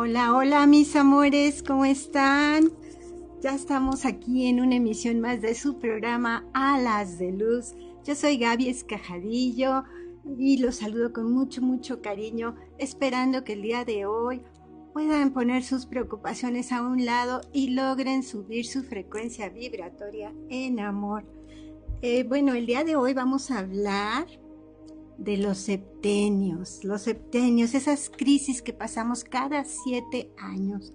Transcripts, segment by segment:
Hola, hola mis amores, ¿cómo están? Ya estamos aquí en una emisión más de su programa Alas de Luz. Yo soy Gaby Escajadillo y los saludo con mucho, mucho cariño, esperando que el día de hoy puedan poner sus preocupaciones a un lado y logren subir su frecuencia vibratoria en amor. Eh, bueno, el día de hoy vamos a hablar de los septenios, los septenios, esas crisis que pasamos cada siete años.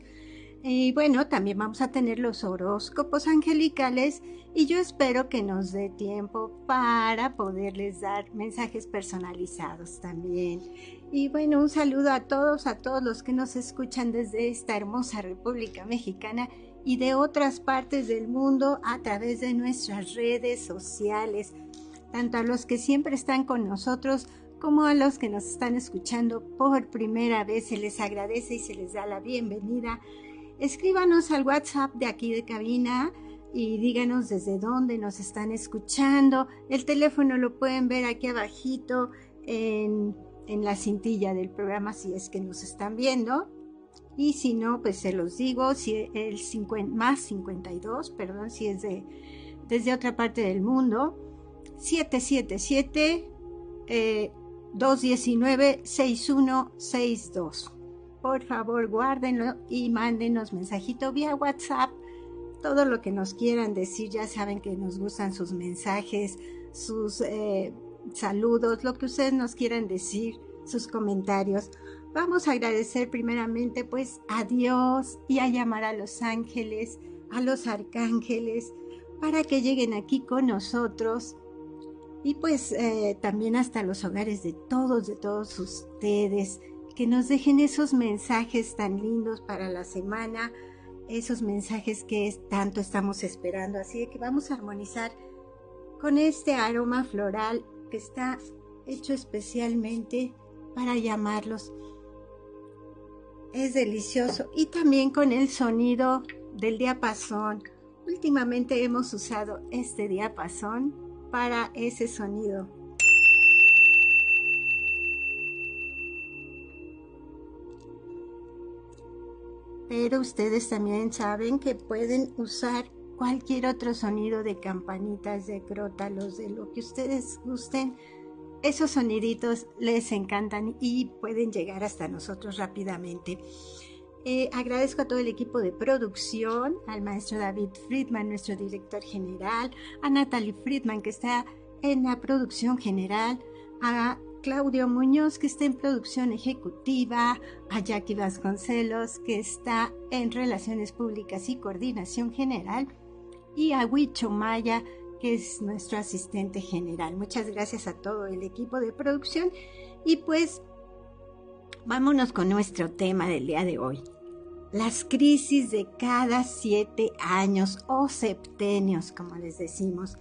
Y bueno, también vamos a tener los horóscopos angelicales y yo espero que nos dé tiempo para poderles dar mensajes personalizados también. Y bueno, un saludo a todos, a todos los que nos escuchan desde esta hermosa República Mexicana y de otras partes del mundo a través de nuestras redes sociales, tanto a los que siempre están con nosotros como a los que nos están escuchando por primera vez. Se les agradece y se les da la bienvenida escríbanos al WhatsApp de aquí de cabina y díganos desde dónde nos están escuchando. El teléfono lo pueden ver aquí abajito en, la cintilla del programa si es que nos están viendo. Y si no, pues se los digo, si el 50, más 52, perdón, si es de, desde otra parte del mundo, 777 219 6162 por favor guárdenlo y mándenos mensajito vía WhatsApp. Todo lo que nos quieran decir, ya saben que nos gustan sus mensajes, sus eh, saludos, lo que ustedes nos quieran decir, sus comentarios. Vamos a agradecer primeramente pues a Dios y a llamar a los ángeles, a los arcángeles, para que lleguen aquí con nosotros y pues eh, también hasta los hogares de todos, de todos ustedes que nos dejen esos mensajes tan lindos para la semana, esos mensajes que tanto estamos esperando. Así que vamos a armonizar con este aroma floral que está hecho especialmente para llamarlos. Es delicioso y también con el sonido del diapasón. Últimamente hemos usado este diapasón para ese sonido. pero ustedes también saben que pueden usar cualquier otro sonido de campanitas, de crótalos, de lo que ustedes gusten. Esos soniditos les encantan y pueden llegar hasta nosotros rápidamente. Eh, agradezco a todo el equipo de producción, al maestro David Friedman, nuestro director general, a Natalie Friedman, que está en la producción general, a Claudio Muñoz, que está en producción ejecutiva, a Jackie Vasconcelos, que está en relaciones públicas y coordinación general, y a Huicho Maya, que es nuestro asistente general. Muchas gracias a todo el equipo de producción y pues vámonos con nuestro tema del día de hoy. Las crisis de cada siete años o septenios, como les decimos.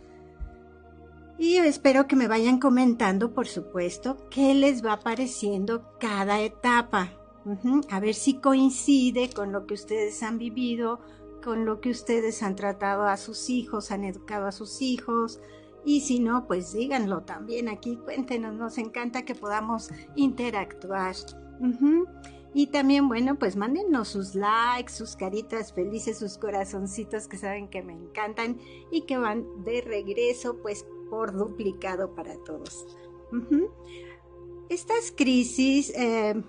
Y espero que me vayan comentando, por supuesto, qué les va pareciendo cada etapa. A ver si coincide con lo que ustedes han vivido, con lo que ustedes han tratado a sus hijos, han educado a sus hijos. Y si no, pues díganlo también aquí, cuéntenos, nos encanta que podamos interactuar. Y también, bueno, pues mándenos sus likes, sus caritas felices, sus corazoncitos que saben que me encantan y que van de regreso, pues por duplicado para todos. Estas crisis eh,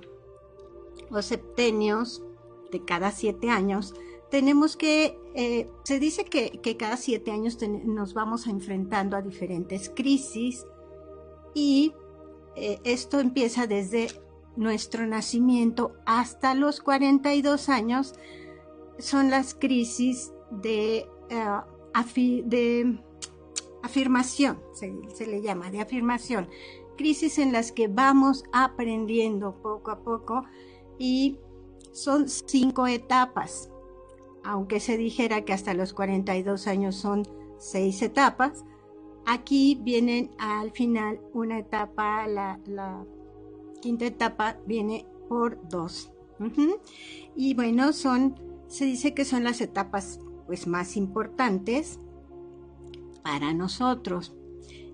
o septenios de cada siete años, tenemos que, eh, se dice que, cada siete años nos vamos enfrentando a diferentes crisis y eh, esto empieza desde nuestro nacimiento hasta los 42 años, son las crisis de, de afirmación, se, le llama, de afirmación. Crisis en las que vamos aprendiendo poco a poco y son cinco etapas. Aunque se dijera que hasta los 42 años son seis etapas, aquí vienen al final una etapa, la, quinta etapa viene por dos. Y bueno, son, se dice que son las etapas pues más importantes para nosotros.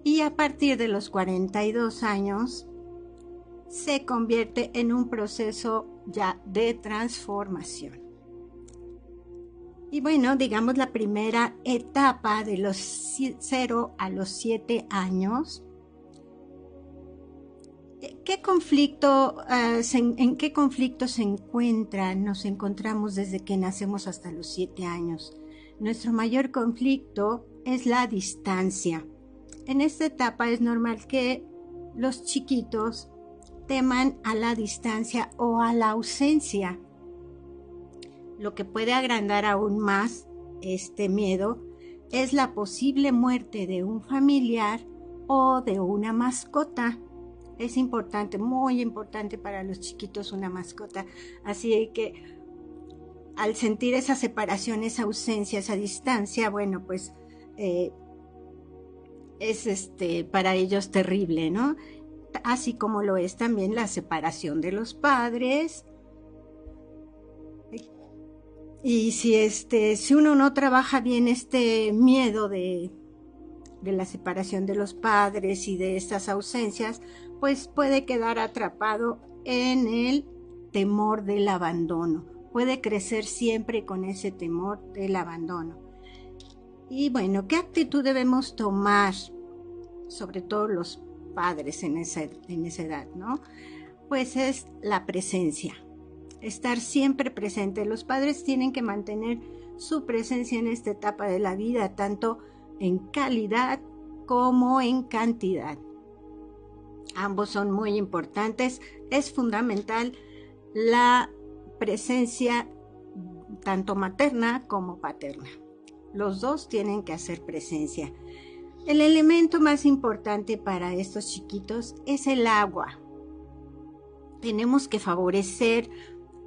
Y a partir de los 42 años se convierte en un proceso ya de transformación. Y bueno, digamos la primera etapa de los 0 a los 7 años. ¿Qué conflicto, eh, ¿En qué conflicto se encuentran? Nos encontramos desde que nacemos hasta los 7 años. Nuestro mayor conflicto es la distancia. En esta etapa es normal que los chiquitos teman a la distancia o a la ausencia lo que puede agrandar aún más este miedo es la posible muerte de un familiar o de una mascota. Es importante, muy importante para los chiquitos una mascota. Así que al sentir esa separación, esa ausencia, esa distancia, bueno, pues eh, es este para ellos terrible, ¿no? Así como lo es también la separación de los padres, y si este, si uno no trabaja bien este miedo de, de la separación de los padres y de estas ausencias, pues puede quedar atrapado en el temor del abandono. Puede crecer siempre con ese temor del abandono. Y bueno, ¿qué actitud debemos tomar? Sobre todo los padres en esa, en esa edad, ¿no? Pues es la presencia estar siempre presente. Los padres tienen que mantener su presencia en esta etapa de la vida, tanto en calidad como en cantidad. Ambos son muy importantes. Es fundamental la presencia tanto materna como paterna. Los dos tienen que hacer presencia. El elemento más importante para estos chiquitos es el agua. Tenemos que favorecer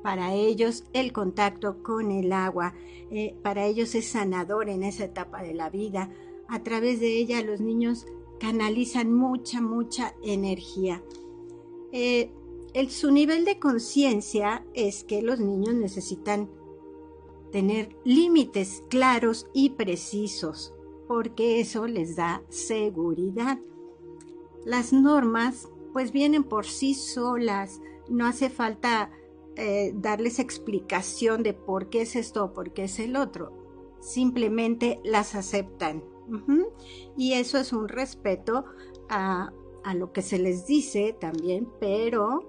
para ellos el contacto con el agua, eh, para ellos es sanador en esa etapa de la vida. A través de ella los niños canalizan mucha, mucha energía. Eh, el, su nivel de conciencia es que los niños necesitan tener límites claros y precisos, porque eso les da seguridad. Las normas pues vienen por sí solas, no hace falta eh, darles explicación de por qué es esto o por qué es el otro. Simplemente las aceptan. Y eso es un respeto a, lo que se les dice también, pero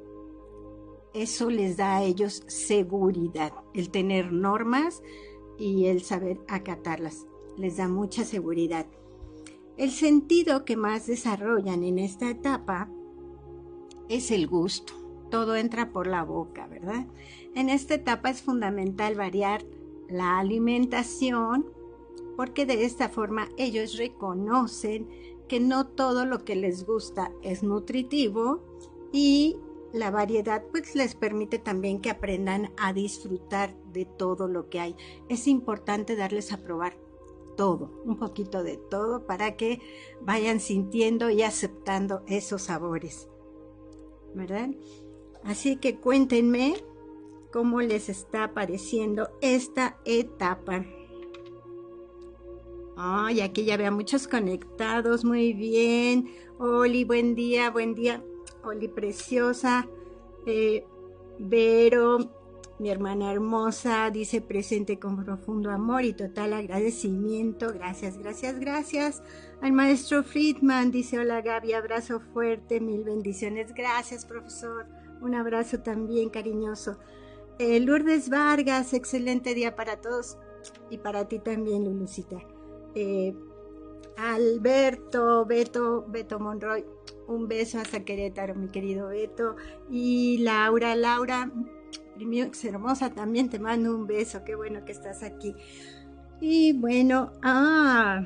eso les da a ellos seguridad, el tener normas y el saber acatarlas. Les da mucha seguridad. El sentido que más desarrollan en esta etapa es el gusto todo entra por la boca, ¿verdad? En esta etapa es fundamental variar la alimentación porque de esta forma ellos reconocen que no todo lo que les gusta es nutritivo y la variedad pues les permite también que aprendan a disfrutar de todo lo que hay. Es importante darles a probar todo, un poquito de todo para que vayan sintiendo y aceptando esos sabores. ¿Verdad? Así que cuéntenme cómo les está pareciendo esta etapa. Ay, aquí ya veo muchos conectados, muy bien. Oli, buen día, buen día. Oli, preciosa. Eh, Vero, mi hermana hermosa, dice presente con profundo amor y total agradecimiento. Gracias, gracias, gracias. Al maestro Friedman dice, hola Gaby, abrazo fuerte, mil bendiciones. Gracias, profesor. Un abrazo también cariñoso. Eh, Lourdes Vargas, excelente día para todos y para ti también, Lulucita. Eh, Alberto, Beto, Beto Monroy, un beso hasta Querétaro, mi querido Beto. Y Laura, Laura, es hermosa, también te mando un beso, qué bueno que estás aquí. Y bueno, ah,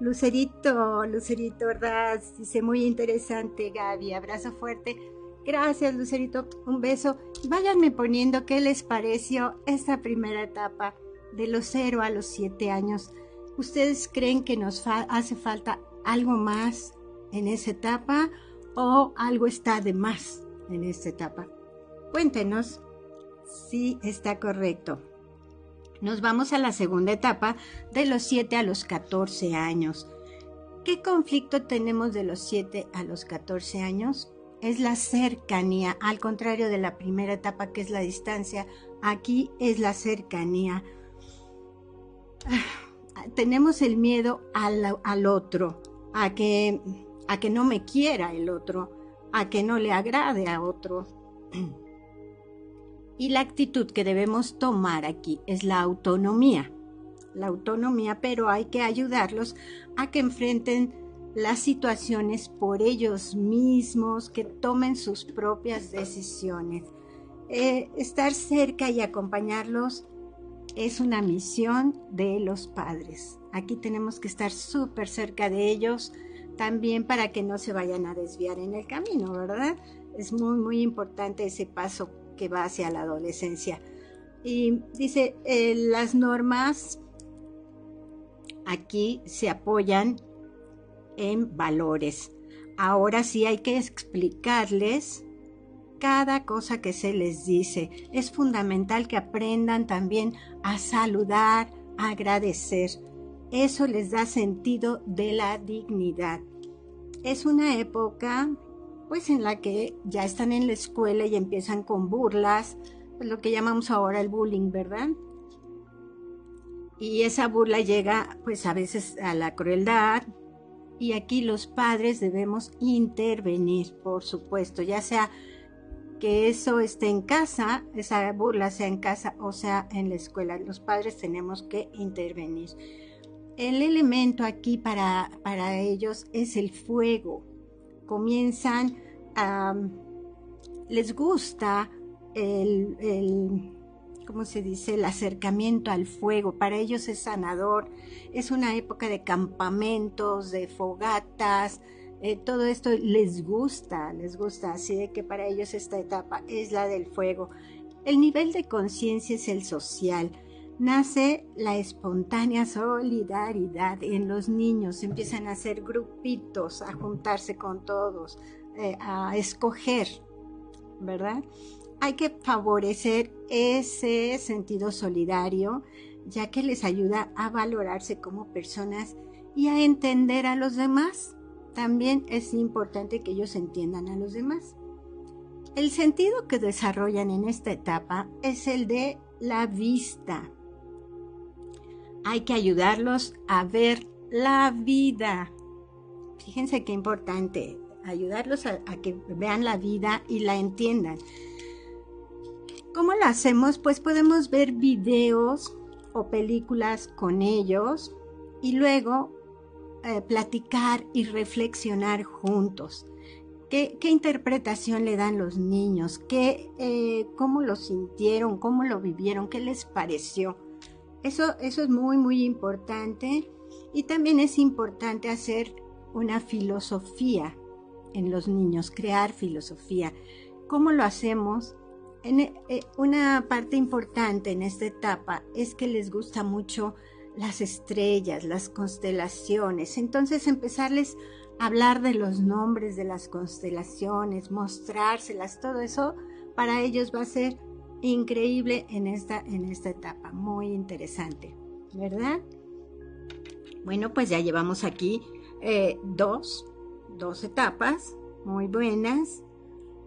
Lucerito, Lucerito ¿verdad? dice muy interesante, Gaby, abrazo fuerte Gracias, Lucerito. Un beso. Váyanme poniendo qué les pareció esta primera etapa de los 0 a los 7 años. ¿Ustedes creen que nos hace falta algo más en esa etapa o algo está de más en esta etapa? Cuéntenos si está correcto. Nos vamos a la segunda etapa de los 7 a los 14 años. ¿Qué conflicto tenemos de los 7 a los 14 años? es la cercanía, al contrario de la primera etapa que es la distancia, aquí es la cercanía. Tenemos el miedo al, otro, a que, a que no me quiera el otro, a que no le agrade a otro. Y la actitud que debemos tomar aquí es la autonomía. La autonomía, pero hay que ayudarlos a que enfrenten las situaciones por ellos mismos, que tomen sus propias decisiones. Eh, estar cerca y acompañarlos es una misión de los padres. Aquí tenemos que estar súper cerca de ellos también para que no se vayan a desviar en el camino, ¿verdad? Es muy, muy importante ese paso que va hacia la adolescencia. Y dice, eh, las normas aquí se apoyan en valores. Ahora sí hay que explicarles cada cosa que se les dice. Es fundamental que aprendan también a saludar, a agradecer. Eso les da sentido de la dignidad. Es una época pues en la que ya están en la escuela y empiezan con burlas, lo que llamamos ahora el bullying, ¿verdad? Y esa burla llega pues a veces a la crueldad y aquí los padres debemos intervenir, por supuesto, ya sea que eso esté en casa, esa burla sea en casa o sea en la escuela, los padres tenemos que intervenir. El elemento aquí para, para ellos es el fuego comienzan a, les gusta el, el, ¿cómo se dice? El acercamiento al fuego. Para ellos es sanador. Es una época de campamentos, de fogatas. Eh, todo esto les gusta, les gusta. Así de que para ellos esta etapa es la del fuego. El nivel de conciencia es el social nace la espontánea solidaridad en los niños, empiezan a hacer grupitos, a juntarse con todos, eh, a escoger, ¿verdad? Hay que favorecer ese sentido solidario, ya que les ayuda a valorarse como personas y a entender a los demás. También es importante que ellos entiendan a los demás. El sentido que desarrollan en esta etapa es el de la vista, hay que ayudarlos a ver la vida. Fíjense qué importante, ayudarlos a, que vean la vida y la entiendan. ¿Cómo lo hacemos? Pues podemos ver videos o películas con ellos y luego eh, platicar y reflexionar juntos. ¿Qué, interpretación le dan los niños? ¿Qué, eh, ¿Cómo lo sintieron? ¿Cómo lo vivieron? ¿Qué les pareció? Eso, eso es muy, muy importante. Y también es importante hacer una filosofía en los niños, crear filosofía. ¿Cómo lo hacemos? En, eh, una parte importante en esta etapa es que les gusta mucho las estrellas, las constelaciones. Entonces empezarles a hablar de los nombres de las constelaciones, mostrárselas, todo eso para ellos va a ser increíble en esta, en esta etapa, muy interesante, ¿verdad? Bueno, pues ya llevamos aquí eh, dos, dos etapas muy buenas.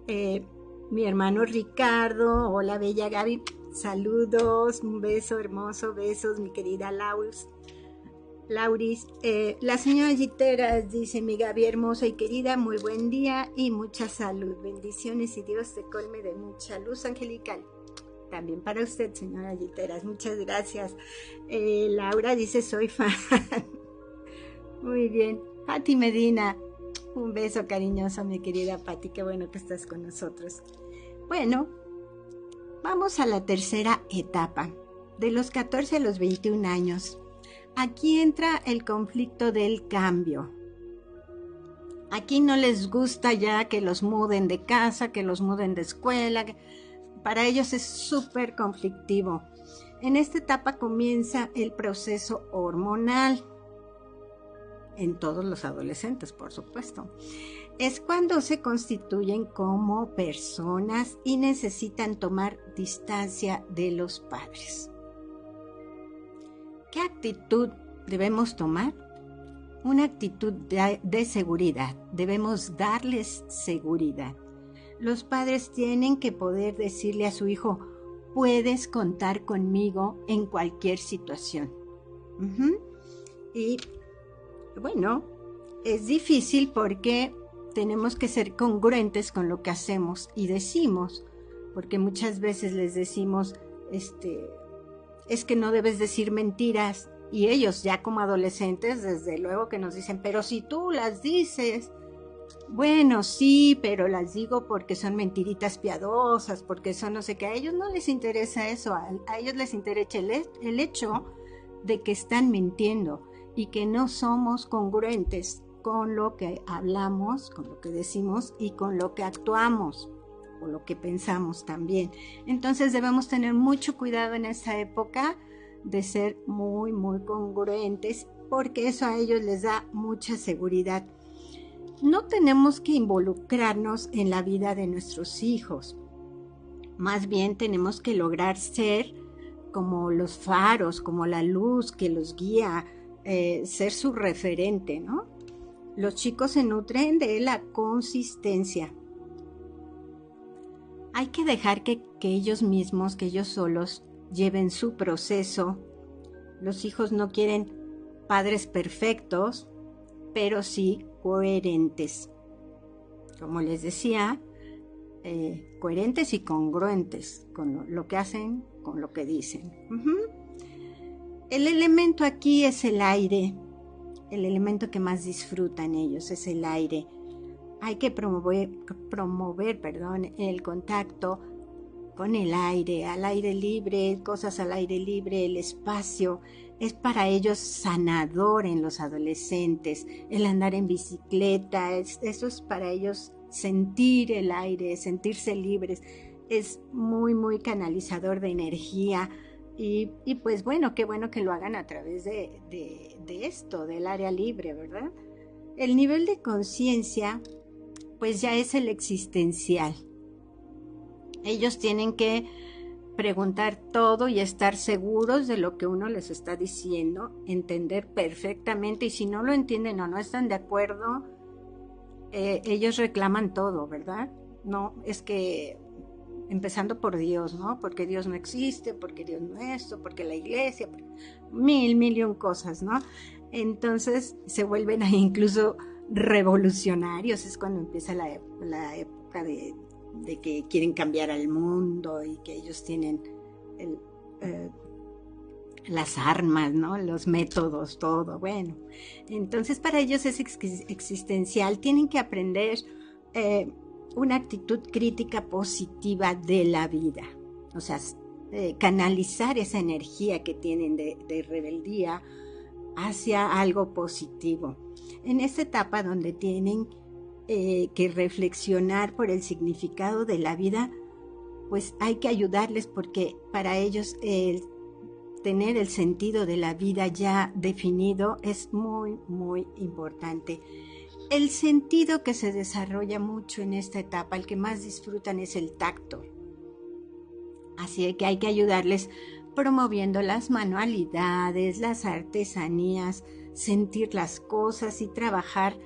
Eh, mi hermano Ricardo, hola bella Gaby, saludos, un beso hermoso, besos, mi querida Lauris. Lauris, eh, la señora Giteras dice, mi Gaby hermosa y querida, muy buen día y mucha salud, bendiciones y Dios te colme de mucha luz angelical también para usted, señora Giteras. Muchas gracias. Eh, Laura dice, soy fan. Muy bien. Pati Medina, un beso cariñoso, mi querida Pati. Qué bueno que estás con nosotros. Bueno, vamos a la tercera etapa, de los 14 a los 21 años. Aquí entra el conflicto del cambio. Aquí no les gusta ya que los muden de casa, que los muden de escuela, para ellos es súper conflictivo. En esta etapa comienza el proceso hormonal, en todos los adolescentes, por supuesto. Es cuando se constituyen como personas y necesitan tomar distancia de los padres. ¿Qué actitud debemos tomar? Una actitud de, seguridad. Debemos darles seguridad los padres tienen que poder decirle a su hijo, puedes contar conmigo en cualquier situación. Y bueno, es difícil porque tenemos que ser congruentes con lo que hacemos y decimos, porque muchas veces les decimos, este, es que no debes decir mentiras y ellos ya como adolescentes, desde luego que nos dicen, pero si tú las dices, bueno, sí, pero las digo porque son mentiritas piadosas, porque son no sé qué, a ellos no les interesa eso, a, ellos les interesa el hecho de que están mintiendo y que no somos congruentes con lo que hablamos, con lo que decimos y con lo que actuamos o lo que pensamos también. Entonces debemos tener mucho cuidado en esta época de ser muy, muy congruentes porque eso a ellos les da mucha seguridad. No tenemos que involucrarnos en la vida de nuestros hijos. Más bien tenemos que lograr ser como los faros, como la luz que los guía, eh, ser su referente, ¿no? Los chicos se nutren de la consistencia. Hay que dejar que, ellos mismos, que ellos solos, lleven su proceso. Los hijos no quieren padres perfectos, pero sí coherentes. Como les decía, eh, coherentes y congruentes con lo, que hacen, con lo que dicen. El elemento aquí es el aire, el elemento que más disfrutan ellos es el aire. Hay que promover, promover perdón, el contacto con el aire, al aire libre, cosas al aire libre, el espacio. Es para ellos sanador en los adolescentes, el andar en bicicleta, eso es para ellos sentir el aire, sentirse libres, es muy, muy canalizador de energía. Y, pues bueno, qué bueno que lo hagan a través de, esto, del área libre, ¿verdad? El nivel de conciencia, pues ya es el existencial. Ellos tienen que preguntar todo y estar seguros de lo que uno les está diciendo, entender perfectamente y si no lo entienden o no están de acuerdo, eh, ellos reclaman todo, ¿verdad? No, es que empezando por Dios, ¿no? Porque Dios no existe, porque Dios no es esto, porque la iglesia, mil, mil y un cosas, ¿no? Entonces se vuelven ahí incluso revolucionarios, es cuando empieza la, época de, que quieren cambiar al mundo y que ellos tienen eh, las armas, ¿no? Los métodos, todo, bueno. Entonces para ellos es existencial, tienen que aprender eh, una actitud crítica positiva de la vida, o sea, eh, canalizar esa energía que tienen de, rebeldía hacia algo positivo. En esta etapa donde tienen eh, que reflexionar por el significado de la vida, pues hay que ayudarles porque para ellos el tener el sentido de la vida ya definido es muy, muy importante. El sentido que se desarrolla mucho en esta etapa, el que más disfrutan es el tacto. Así que hay que ayudarles promoviendo las manualidades, las artesanías, sentir las cosas y trabajar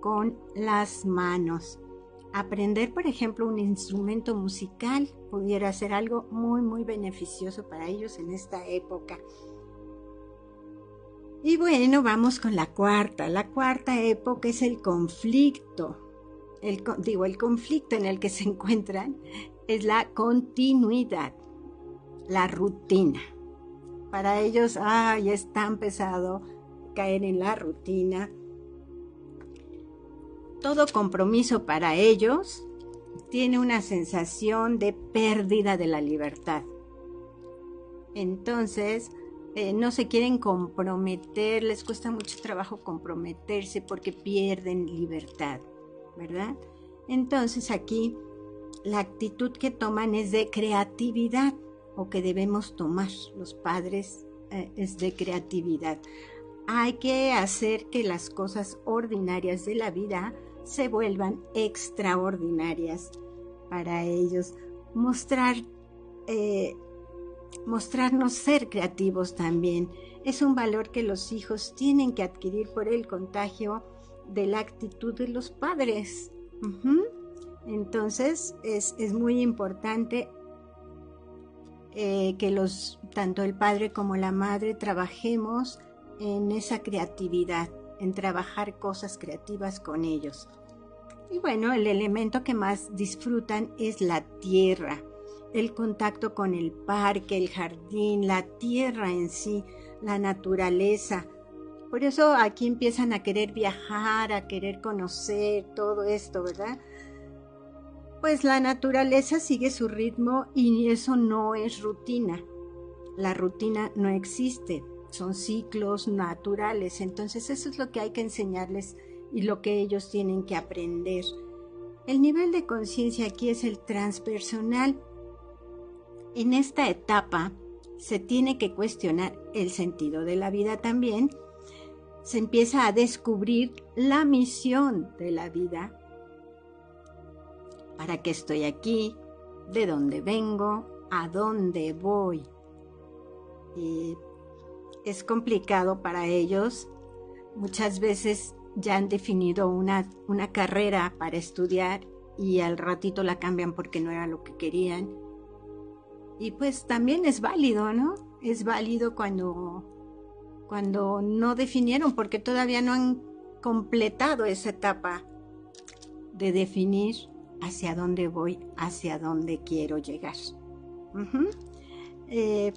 con las manos. Aprender, por ejemplo, un instrumento musical pudiera ser algo muy, muy beneficioso para ellos en esta época. Y bueno, vamos con la cuarta. La cuarta época es el conflicto. El, digo, el conflicto en el que se encuentran es la continuidad, la rutina. Para ellos, ay, es tan pesado caer en la rutina todo compromiso para ellos tiene una sensación de pérdida de la libertad. Entonces, eh, no se quieren comprometer, les cuesta mucho trabajo comprometerse porque pierden libertad, ¿verdad? Entonces aquí la actitud que toman es de creatividad o que debemos tomar los padres eh, es de creatividad. Hay que hacer que las cosas ordinarias de la vida se vuelvan extraordinarias para ellos. Mostrar, eh, mostrarnos ser creativos también es un valor que los hijos tienen que adquirir por el contagio de la actitud de los padres. Entonces es, muy importante eh, que los, tanto el padre como la madre trabajemos en esa creatividad, en trabajar cosas creativas con ellos. Y bueno, el elemento que más disfrutan es la tierra, el contacto con el parque, el jardín, la tierra en sí, la naturaleza. Por eso aquí empiezan a querer viajar, a querer conocer todo esto, ¿verdad? Pues la naturaleza sigue su ritmo y eso no es rutina. La rutina no existe, son ciclos naturales. Entonces eso es lo que hay que enseñarles y lo que ellos tienen que aprender. El nivel de conciencia aquí es el transpersonal. En esta etapa se tiene que cuestionar el sentido de la vida también. Se empieza a descubrir la misión de la vida. ¿Para qué estoy aquí? ¿De dónde vengo? ¿A dónde voy? Y es complicado para ellos. Muchas veces ya han definido una, una carrera para estudiar y al ratito la cambian porque no era lo que querían. Y pues también es válido, ¿no? Es válido cuando, cuando no definieron porque todavía no han completado esa etapa de definir hacia dónde voy, hacia dónde quiero llegar. Eh,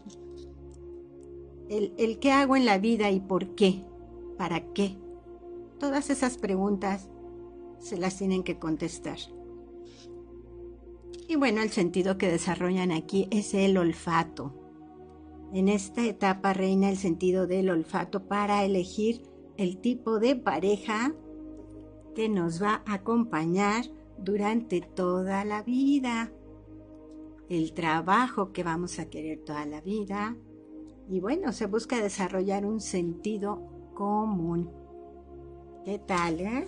el, el qué hago en la vida y por qué, para qué. Todas esas preguntas se las tienen que contestar. Y bueno, el sentido que desarrollan aquí es el olfato. En esta etapa reina el sentido del olfato para elegir el tipo de pareja que nos va a acompañar durante toda la vida, el trabajo que vamos a querer toda la vida y bueno, se busca desarrollar un sentido común. ¿Qué tal, eh?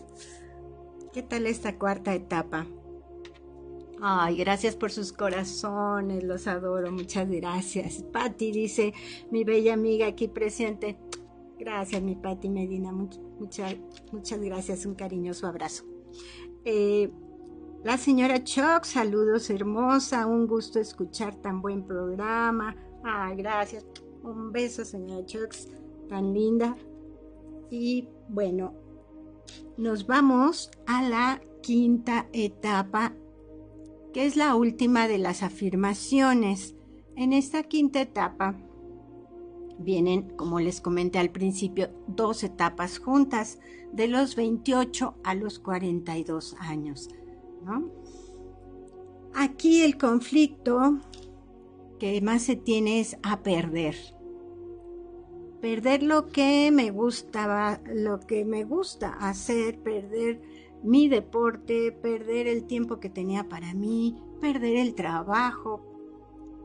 ¿Qué tal esta cuarta etapa? Ay, gracias por sus corazones, los adoro, muchas gracias. Patti dice, mi bella amiga aquí presente. Gracias, mi Patti Medina, muchas, muchas gracias, un cariñoso abrazo. Eh, la señora Choc, saludos hermosa, un gusto escuchar tan buen programa. Ay, gracias. Un beso, señora Choc, tan linda. Y bueno, nos vamos a la quinta etapa, que es la última de las afirmaciones. En esta quinta etapa vienen, como les comenté al principio, dos etapas juntas, de los 28 a los 42 años. Aquí el conflicto que más se tiene es a perder perder lo que me gustaba, lo que me gusta hacer, perder mi deporte, perder el tiempo que tenía para mí, perder el trabajo,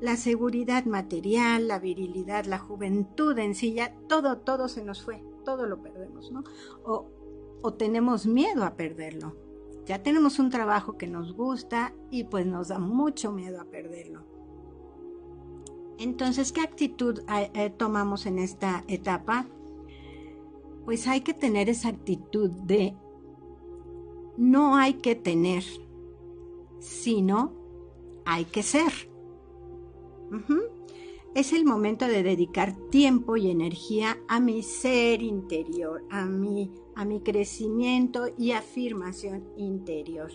la seguridad material, la virilidad, la juventud en sí, ya todo, todo se nos fue, todo lo perdemos, ¿no? O, o tenemos miedo a perderlo. Ya tenemos un trabajo que nos gusta y pues nos da mucho miedo a perderlo. Entonces, ¿qué actitud eh, eh, tomamos en esta etapa? Pues hay que tener esa actitud de no hay que tener, sino hay que ser. Es el momento de dedicar tiempo y energía a mi ser interior, a mi, a mi crecimiento y afirmación interior.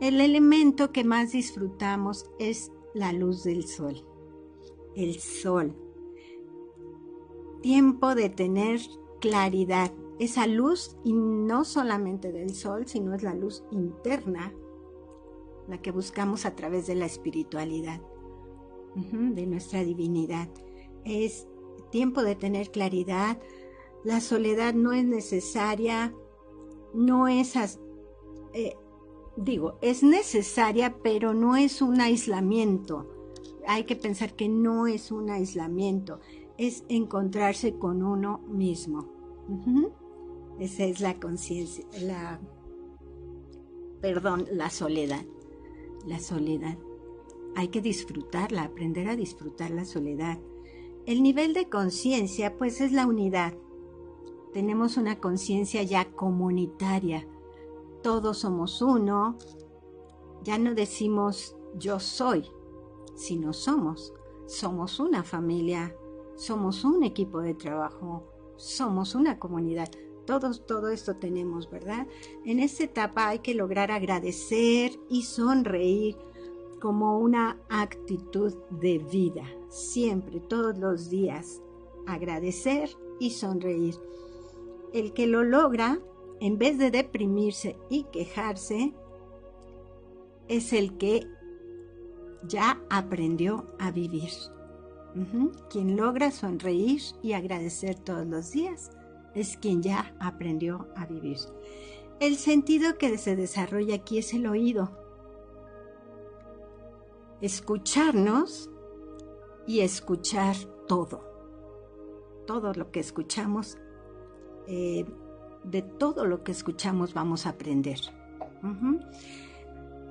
El elemento que más disfrutamos es la luz del sol. El sol. Tiempo de tener claridad. Esa luz, y no solamente del sol, sino es la luz interna, la que buscamos a través de la espiritualidad, de nuestra divinidad. Es tiempo de tener claridad. La soledad no es necesaria, no es eh, digo, es necesaria, pero no es un aislamiento. Hay que pensar que no es un aislamiento, es encontrarse con uno mismo. Esa es la conciencia, la, perdón, la soledad. La soledad. Hay que disfrutarla, aprender a disfrutar la soledad. El nivel de conciencia, pues es la unidad. Tenemos una conciencia ya comunitaria, todos somos uno, ya no decimos yo soy, sino somos. Somos una familia, somos un equipo de trabajo, somos una comunidad. Todos, todo esto tenemos, ¿verdad? En esta etapa hay que lograr agradecer y sonreír como una actitud de vida, siempre, todos los días, agradecer y sonreír. El que lo logra, en vez de deprimirse y quejarse, es el que ya aprendió a vivir. Quien logra sonreír y agradecer todos los días es quien ya aprendió a vivir. El sentido que se desarrolla aquí es el oído. Escucharnos y escuchar todo. Todo lo que escuchamos, eh, de todo lo que escuchamos vamos a aprender.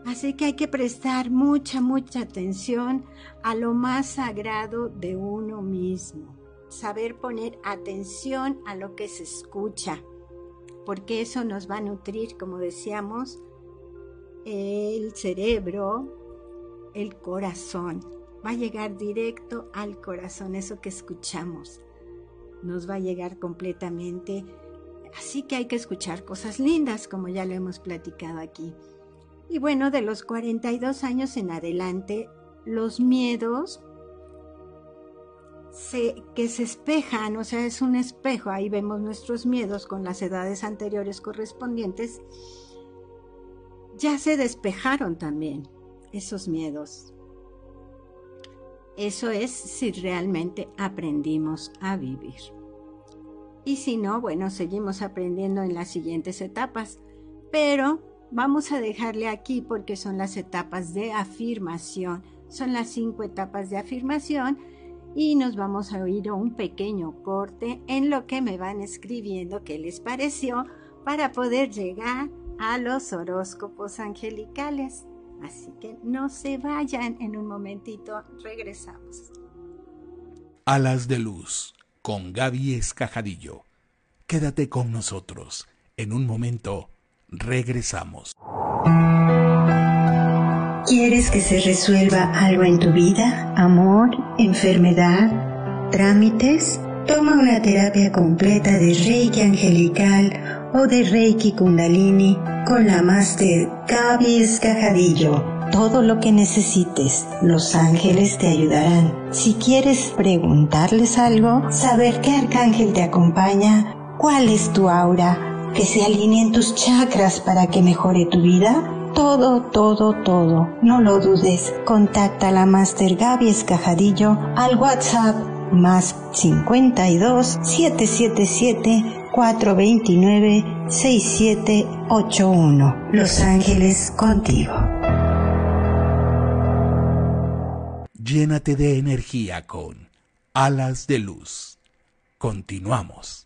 Así que hay que prestar mucha, mucha atención a lo más sagrado de uno mismo. Saber poner atención a lo que se escucha, porque eso nos va a nutrir, como decíamos, el cerebro, el corazón. Va a llegar directo al corazón, eso que escuchamos. Nos va a llegar completamente. Así que hay que escuchar cosas lindas, como ya lo hemos platicado aquí. Y bueno, de los 42 años en adelante, los miedos que se espejan, o sea, es un espejo, ahí vemos nuestros miedos con las edades anteriores correspondientes, ya se despejaron también esos miedos. Eso es si realmente aprendimos a vivir. Y si no, bueno, seguimos aprendiendo en las siguientes etapas, pero Vamos a dejarle aquí porque son las etapas de afirmación. Son las cinco etapas de afirmación y nos vamos a oír un pequeño corte en lo que me van escribiendo qué les pareció para poder llegar a los horóscopos angelicales. Así que no se vayan, en un momentito regresamos. Alas de Luz con Gaby Escajadillo. Quédate con nosotros. En un momento Regresamos. ¿Quieres que se resuelva algo en tu vida? ¿Amor? ¿Enfermedad? ¿Trámites? Toma una terapia completa de Reiki Angelical o de Reiki Kundalini con la Master Gaby Escajadillo. Todo lo que necesites, los ángeles te ayudarán. Si quieres preguntarles algo, saber qué arcángel te acompaña, cuál es tu aura, que se alineen tus chakras para que mejore tu vida? Todo, todo, todo. No lo dudes. Contacta a la Master Gaby Escajadillo al WhatsApp más 52 777 429 6781. Los Ángeles contigo. Llénate de energía con alas de luz. Continuamos.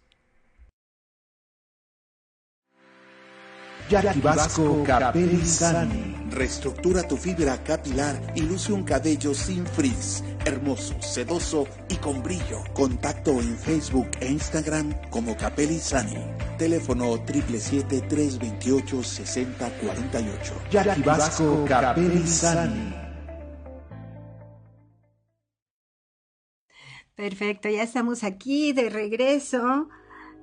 Jackie Vasco Capelizani. Reestructura tu fibra capilar y luce un cabello sin frizz, hermoso, sedoso y con brillo. Contacto en Facebook e Instagram como Capelizani. Teléfono 777-328-6048. Jackie Vasco Capelizani. Perfecto, ya estamos aquí de regreso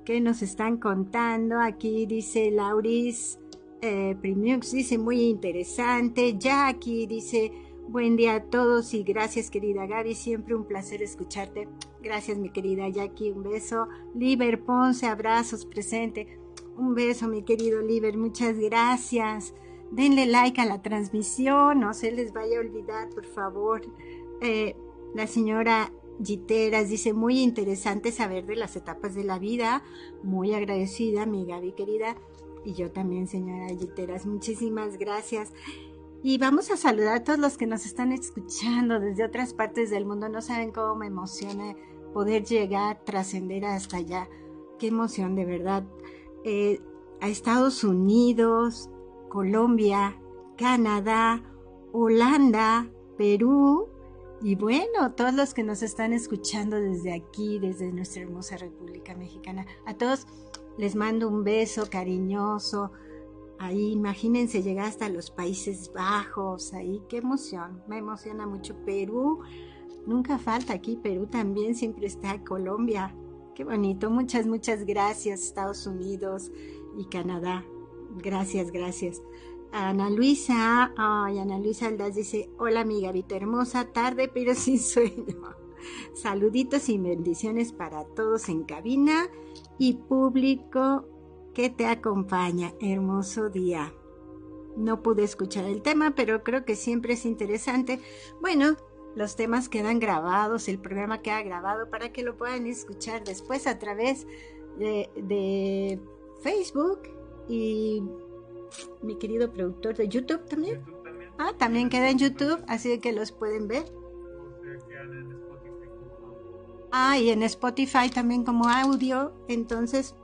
¿Qué nos están contando? Aquí dice Lauris eh, dice muy interesante. Jackie dice buen día a todos y gracias querida Gaby, siempre un placer escucharte. Gracias mi querida Jackie, un beso. Liber Ponce, abrazos presente. Un beso mi querido Liber, muchas gracias. Denle like a la transmisión, no se les vaya a olvidar, por favor. Eh, la señora Giteras dice, muy interesante saber de las etapas de la vida. Muy agradecida, mi Gaby querida. Y yo también, señora Giteras, muchísimas gracias. Y vamos a saludar a todos los que nos están escuchando desde otras partes del mundo. No saben cómo me emociona poder llegar, trascender hasta allá. Qué emoción, de verdad. Eh, a Estados Unidos, Colombia, Canadá, Holanda, Perú, y bueno, todos los que nos están escuchando desde aquí, desde nuestra hermosa República Mexicana, a todos les mando un beso cariñoso. Ahí imagínense llegar hasta los Países Bajos, ahí qué emoción, me emociona mucho Perú, nunca falta aquí Perú también, siempre está Colombia, qué bonito, muchas, muchas gracias Estados Unidos y Canadá, gracias, gracias. Ana Luisa, ay, Ana Luisa Aldaz dice, hola amiga Vita, hermosa tarde pero sin sueño. Saluditos y bendiciones para todos en cabina y público que te acompaña. Hermoso día. No pude escuchar el tema, pero creo que siempre es interesante. Bueno, los temas quedan grabados, el programa queda grabado para que lo puedan escuchar después a través de, de Facebook y mi querido productor de YouTube también. Ah, también queda en YouTube, así que los pueden ver. Ah, y en Spotify también como audio. Entonces,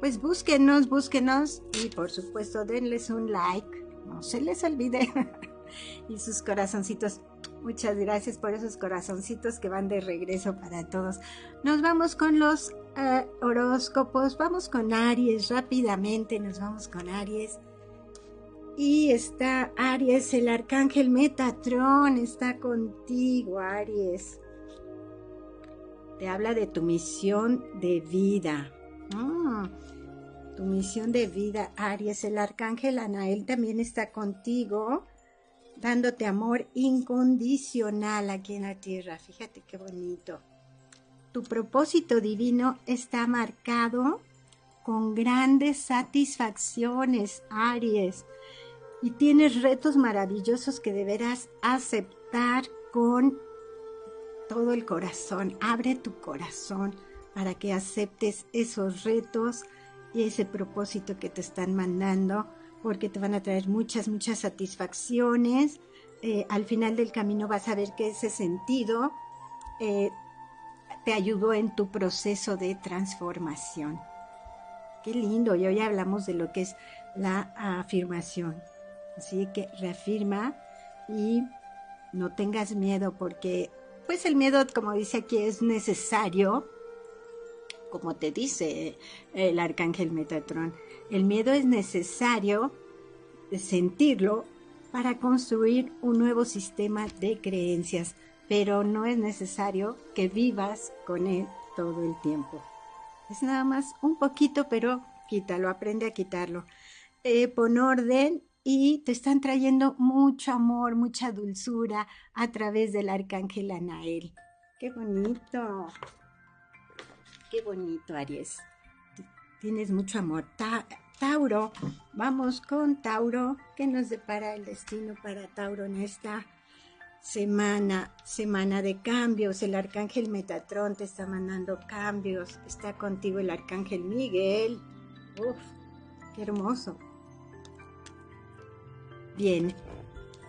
pues búsquenos, búsquenos y por supuesto denles un like. No se les olvide. y sus corazoncitos. Muchas gracias por esos corazoncitos que van de regreso para todos. Nos vamos con los eh, horóscopos. Vamos con Aries rápidamente. Nos vamos con Aries. Y está Aries, el arcángel Metatron está contigo, Aries. Te habla de tu misión de vida. Ah, tu misión de vida, Aries. El arcángel Anael también está contigo, dándote amor incondicional aquí en la tierra. Fíjate qué bonito. Tu propósito divino está marcado con grandes satisfacciones, Aries y tienes retos maravillosos que deberás aceptar con todo el corazón. Abre tu corazón para que aceptes esos retos y ese propósito que te están mandando, porque te van a traer muchas, muchas satisfacciones. Eh, al final del camino vas a ver que ese sentido eh, te ayudó en tu proceso de transformación. Qué lindo, y hoy hablamos de lo que es la afirmación. Así que reafirma y no tengas miedo porque pues el miedo, como dice aquí, es necesario, como te dice el arcángel Metatron, el miedo es necesario sentirlo para construir un nuevo sistema de creencias, pero no es necesario que vivas con él todo el tiempo. Es nada más un poquito, pero quítalo, aprende a quitarlo. Eh, pon orden y te están trayendo mucho amor, mucha dulzura a través del arcángel Anael. Qué bonito. Qué bonito, Aries. Tienes mucho amor. Tauro, vamos con Tauro. ¿Qué nos depara el destino para Tauro en esta semana? Semana de cambios. El arcángel Metatrón te está mandando cambios. Está contigo el arcángel Miguel. Uf, qué hermoso. Bien,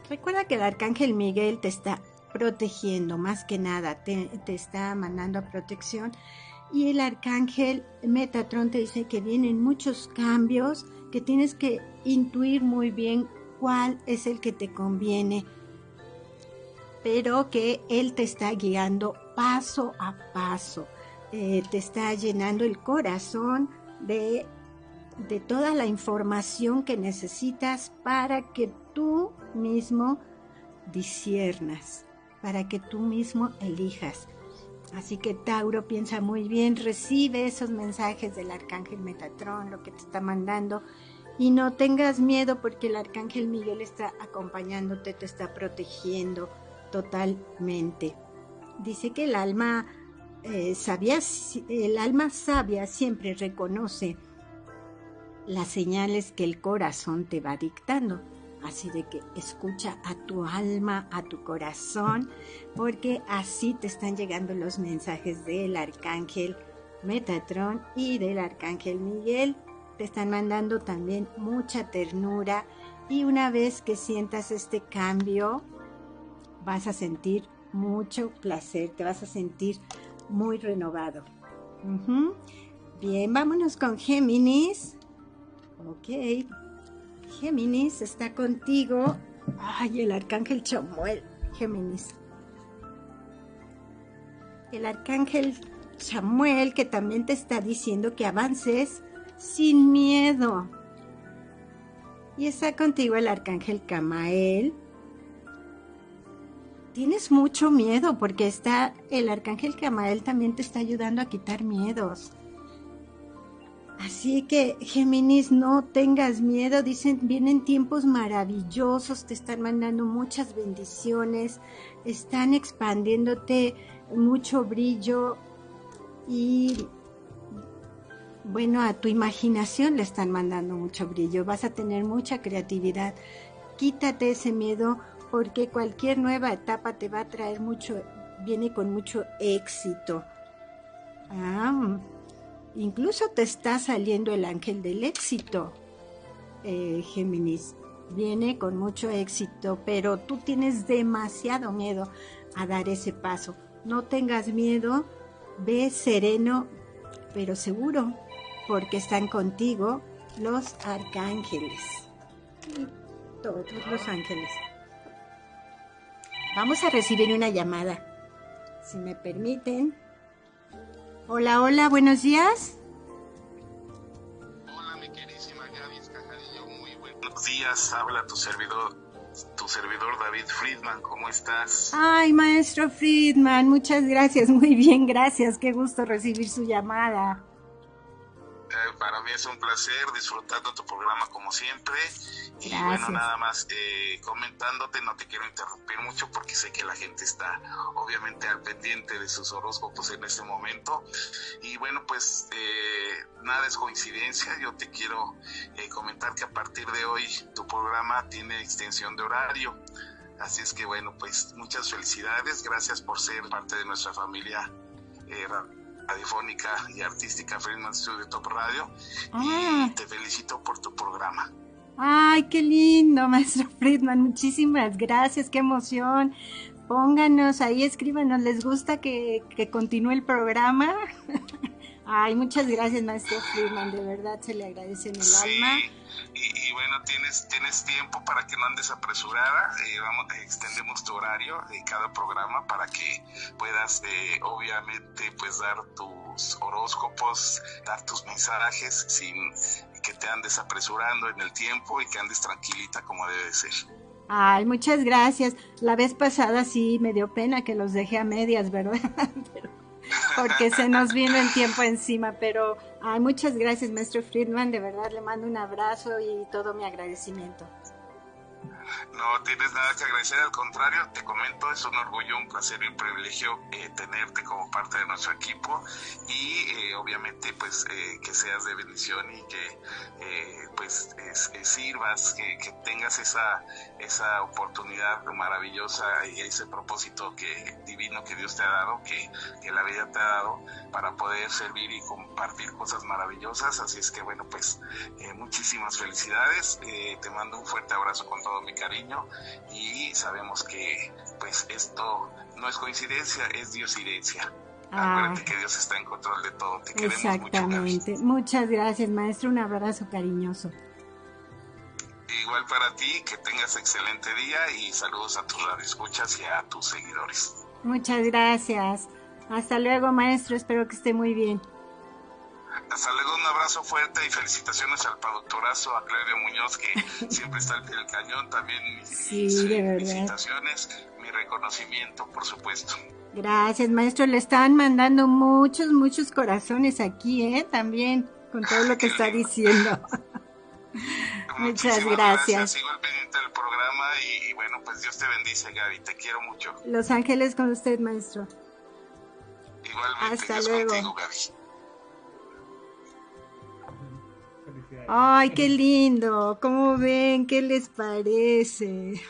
recuerda que el arcángel Miguel te está protegiendo, más que nada, te, está mandando protección. Y el arcángel Metatron te dice que vienen muchos cambios, que tienes que intuir muy bien cuál es el que te conviene, pero que él te está guiando paso a paso, eh, te está llenando el corazón de de toda la información que necesitas para que tú mismo disiernas, para que tú mismo elijas. Así que Tauro piensa muy bien, recibe esos mensajes del arcángel Metatrón, lo que te está mandando, y no tengas miedo porque el arcángel Miguel está acompañándote, te está protegiendo totalmente. Dice que el alma eh, sabia, el alma sabia siempre reconoce las señales que el corazón te va dictando. Así de que escucha a tu alma, a tu corazón, porque así te están llegando los mensajes del arcángel Metatron y del arcángel Miguel. Te están mandando también mucha ternura y una vez que sientas este cambio, vas a sentir mucho placer, te vas a sentir muy renovado. Bien, vámonos con Géminis. Ok. Géminis está contigo. Ay, el arcángel Chamuel. Géminis. El arcángel Chamuel que también te está diciendo que avances sin miedo. Y está contigo el arcángel Camael. Tienes mucho miedo porque está el arcángel Camael también te está ayudando a quitar miedos. Así que, Géminis, no tengas miedo. Dicen, vienen tiempos maravillosos, te están mandando muchas bendiciones, están expandiéndote mucho brillo y, bueno, a tu imaginación le están mandando mucho brillo. Vas a tener mucha creatividad. Quítate ese miedo porque cualquier nueva etapa te va a traer mucho, viene con mucho éxito. Ah, Incluso te está saliendo el ángel del éxito, eh, Géminis. Viene con mucho éxito, pero tú tienes demasiado miedo a dar ese paso. No tengas miedo, ve sereno, pero seguro, porque están contigo los arcángeles. todos los ángeles. Vamos a recibir una llamada. Si me permiten. Hola, hola, buenos días. Hola, mi querísima Gaby Escajadillo, muy buenos días. Habla tu servidor, tu servidor David Friedman, ¿cómo estás? Ay, maestro Friedman, muchas gracias, muy bien, gracias, qué gusto recibir su llamada. Eh, para mí es un placer disfrutando tu programa como siempre. Y bueno, nada más eh, comentándote, no te quiero interrumpir mucho porque sé que la gente está obviamente al pendiente de sus horóscopos en este momento. Y bueno, pues eh, nada es coincidencia. Yo te quiero comentar que a partir de hoy tu programa tiene extensión de horario. Así es que bueno, pues muchas felicidades. Gracias por ser parte de nuestra familia radiofónica y artística Friedman Studio Top Radio y ah. te felicito por tu programa. Ay, qué lindo, maestro Friedman. Muchísimas gracias, qué emoción. Pónganos ahí, escríbanos, ¿les gusta que, que continúe el programa? Ay, muchas gracias, maestro Friedman, de verdad se le agradece en el alma. Y, y, bueno, tienes, tienes tiempo para que no andes apresurada. Eh, vamos, extendemos tu horario de cada programa para que puedas, eh, obviamente, pues dar tus horóscopos, dar tus mensajes sin que te andes apresurando en el tiempo y que andes tranquilita como debe ser. Ay, muchas gracias. La vez pasada sí me dio pena que los dejé a medias, ¿verdad? porque se nos vino el tiempo encima, pero ay, muchas gracias, maestro Friedman, de verdad le mando un abrazo y todo mi agradecimiento. No tienes nada que agradecer, al contrario, te comento, es un orgullo, un placer y un privilegio eh, tenerte como parte de nuestro equipo y eh, obviamente pues eh, que seas de bendición y que pues sirvas, que, tengas esa, esa oportunidad maravillosa y ese propósito que divino que Dios te ha dado, que, que la vida te ha dado para poder servir y compartir cosas maravillosas. Así es que bueno, pues muchísimas felicidades, te mando un fuerte abrazo con todo mi cariño y sabemos que pues esto no es coincidencia, es diosidencia. Ah. Acuérdate que Dios está en control de todo. Te queremos Exactamente. Muchas gracias, maestro. Un abrazo cariñoso. Igual para ti, que tengas excelente día y saludos a tus radioescuchas y a tus seguidores. Muchas gracias. Hasta luego, maestro. Espero que esté muy bien. Hasta luego, un abrazo fuerte y felicitaciones al productorazo, a Claudio Muñoz, que siempre está al pie del cañón. También sí, de verdad. felicitaciones, mi reconocimiento, por supuesto. Gracias, maestro. Le están mandando muchos, muchos corazones aquí, ¿eh? También, con todo lo que está diciendo. Muchas gracias. Sigo al pendiente del programa y, bueno, pues Dios te bendice, Gaby. Te quiero mucho. Los ángeles con usted, maestro. Igualmente. Hasta luego. Gaby. Ay, qué lindo. ¿Cómo ven? ¿Qué les parece?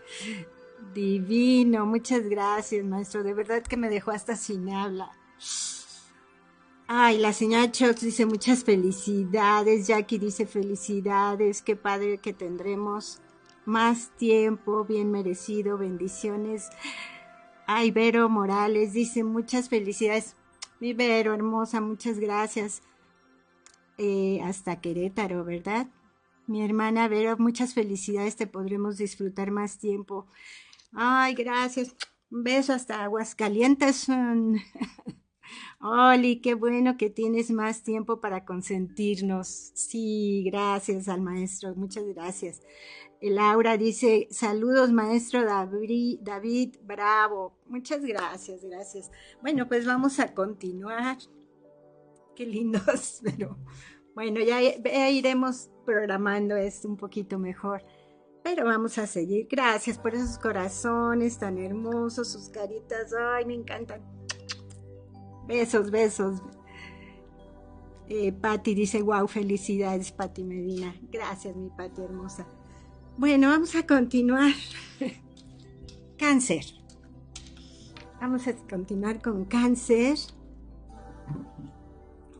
Divino. Muchas gracias, maestro. De verdad que me dejó hasta sin habla. Ay, la señora Chox dice muchas felicidades. Jackie dice felicidades. Qué padre que tendremos más tiempo, bien merecido. Bendiciones. Ay, Vero Morales dice muchas felicidades. Mi Vero, hermosa, muchas gracias. Eh, hasta Querétaro, ¿verdad? Mi hermana Vero, muchas felicidades, te podremos disfrutar más tiempo. Ay, gracias. Un beso hasta Aguascalientes. Oli, qué bueno que tienes más tiempo para consentirnos. Sí, gracias al maestro, muchas gracias. Laura dice, saludos maestro David, bravo. Muchas gracias, gracias. Bueno, pues vamos a continuar. Qué lindos, pero bueno, ya iremos programando esto un poquito mejor. Pero vamos a seguir. Gracias por esos corazones tan hermosos, sus caritas. Ay, me encantan. Besos, besos. Eh, Patti dice, wow, felicidades, Patti Medina. Gracias, mi Patti hermosa. Bueno, vamos a continuar. cáncer. Vamos a continuar con cáncer.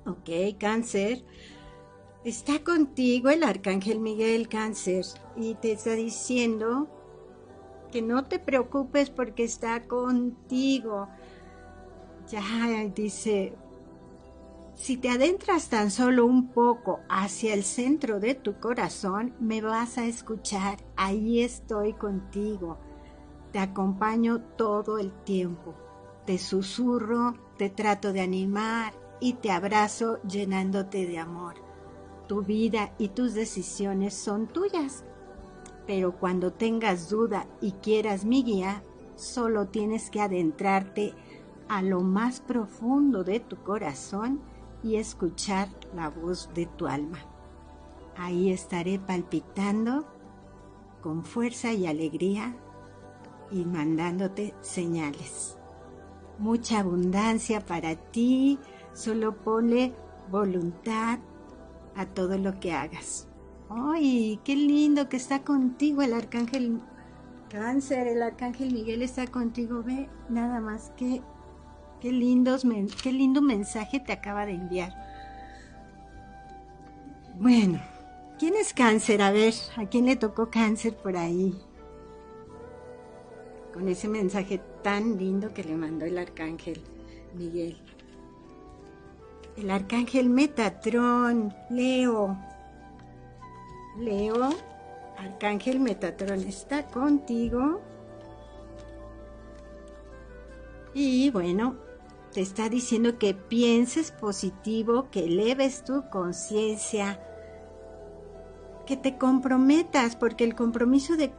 Ok, cáncer. Está contigo el arcángel Miguel Cáncer y te está diciendo que no te preocupes porque está contigo. Ya dice, si te adentras tan solo un poco hacia el centro de tu corazón, me vas a escuchar. Ahí estoy contigo. Te acompaño todo el tiempo. Te susurro, te trato de animar y te abrazo llenándote de amor tu vida y tus decisiones son tuyas. Pero cuando tengas duda y quieras mi guía, solo tienes que adentrarte a lo más profundo de tu corazón y escuchar la voz de tu alma. Ahí estaré palpitando con fuerza y alegría y mandándote señales. Mucha abundancia para ti, solo pone voluntad, a todo lo que hagas. ¡Ay, qué lindo que está contigo el arcángel Cáncer! El arcángel Miguel está contigo. Ve nada más que qué, lindos, qué lindo mensaje te acaba de enviar. Bueno, ¿quién es cáncer? A ver, ¿a quién le tocó cáncer por ahí? Con ese mensaje tan lindo que le mandó el arcángel Miguel el arcángel Metatrón, Leo. Leo, arcángel Metatrón está contigo. Y bueno, te está diciendo que pienses positivo, que eleves tu conciencia, que te comprometas, porque el compromiso de,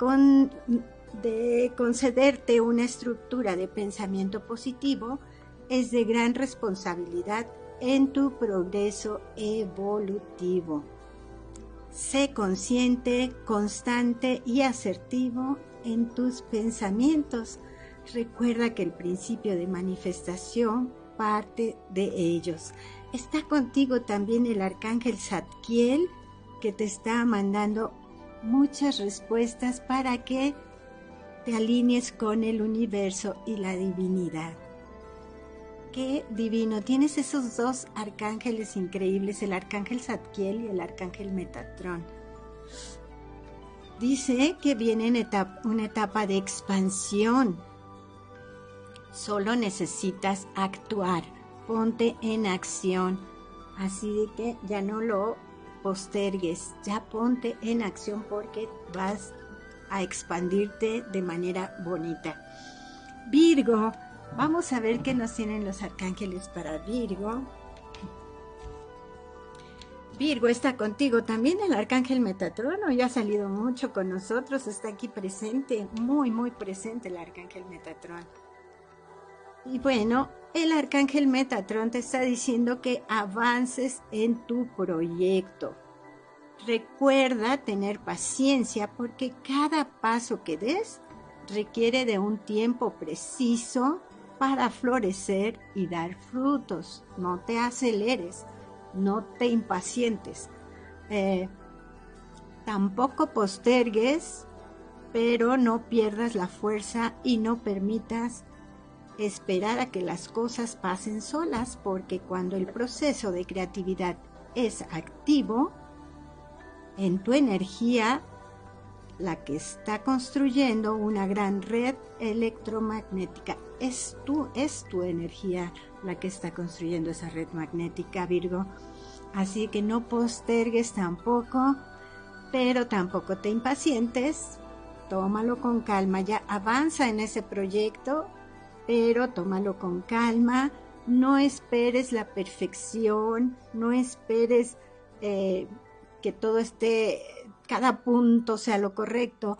de concederte una estructura de pensamiento positivo es de gran responsabilidad en tu progreso evolutivo. Sé consciente, constante y asertivo en tus pensamientos. Recuerda que el principio de manifestación parte de ellos. Está contigo también el arcángel Zadkiel que te está mandando muchas respuestas para que te alinees con el universo y la divinidad qué divino. Tienes esos dos arcángeles increíbles, el arcángel Zadkiel y el arcángel Metatrón. Dice que viene en una etapa de expansión. Solo necesitas actuar. Ponte en acción. Así de que ya no lo postergues. Ya ponte en acción porque vas a expandirte de manera bonita. Virgo, Vamos a ver qué nos tienen los arcángeles para Virgo. Virgo está contigo también el arcángel Metatrono, ya ha salido mucho con nosotros, está aquí presente, muy, muy presente el arcángel Metatron. Y bueno, el arcángel Metatron te está diciendo que avances en tu proyecto. Recuerda tener paciencia porque cada paso que des requiere de un tiempo preciso para florecer y dar frutos. No te aceleres, no te impacientes. Eh, tampoco postergues, pero no pierdas la fuerza y no permitas esperar a que las cosas pasen solas, porque cuando el proceso de creatividad es activo, en tu energía la que está construyendo una gran red electromagnética. Es tú, es tu energía la que está construyendo esa red magnética, Virgo. Así que no postergues tampoco, pero tampoco te impacientes. Tómalo con calma, ya avanza en ese proyecto, pero tómalo con calma no esperes la perfección, no esperes eh, que todo esté, cada punto sea lo correcto.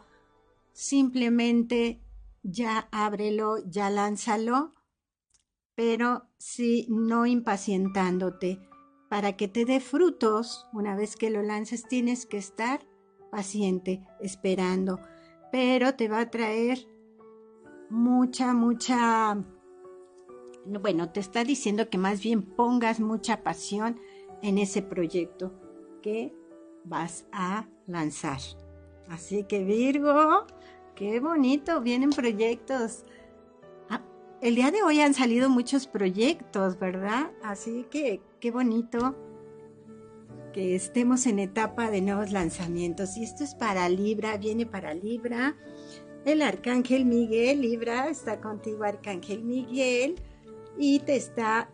Simplemente ya ábrelo, ya lánzalo, pero sí no impacientándote. Para que te dé frutos, una vez que lo lances, tienes que estar paciente, esperando, pero te va a traer mucha, mucha, bueno, te está diciendo que más bien pongas mucha pasión en ese proyecto que vas a lanzar. Así que Virgo, qué bonito, vienen proyectos. Ah, el día de hoy han salido muchos proyectos, ¿verdad? Así que qué bonito que estemos en etapa de nuevos lanzamientos. Y esto es para Libra, viene para Libra. El arcángel Miguel, Libra, está contigo Arcángel Miguel y te está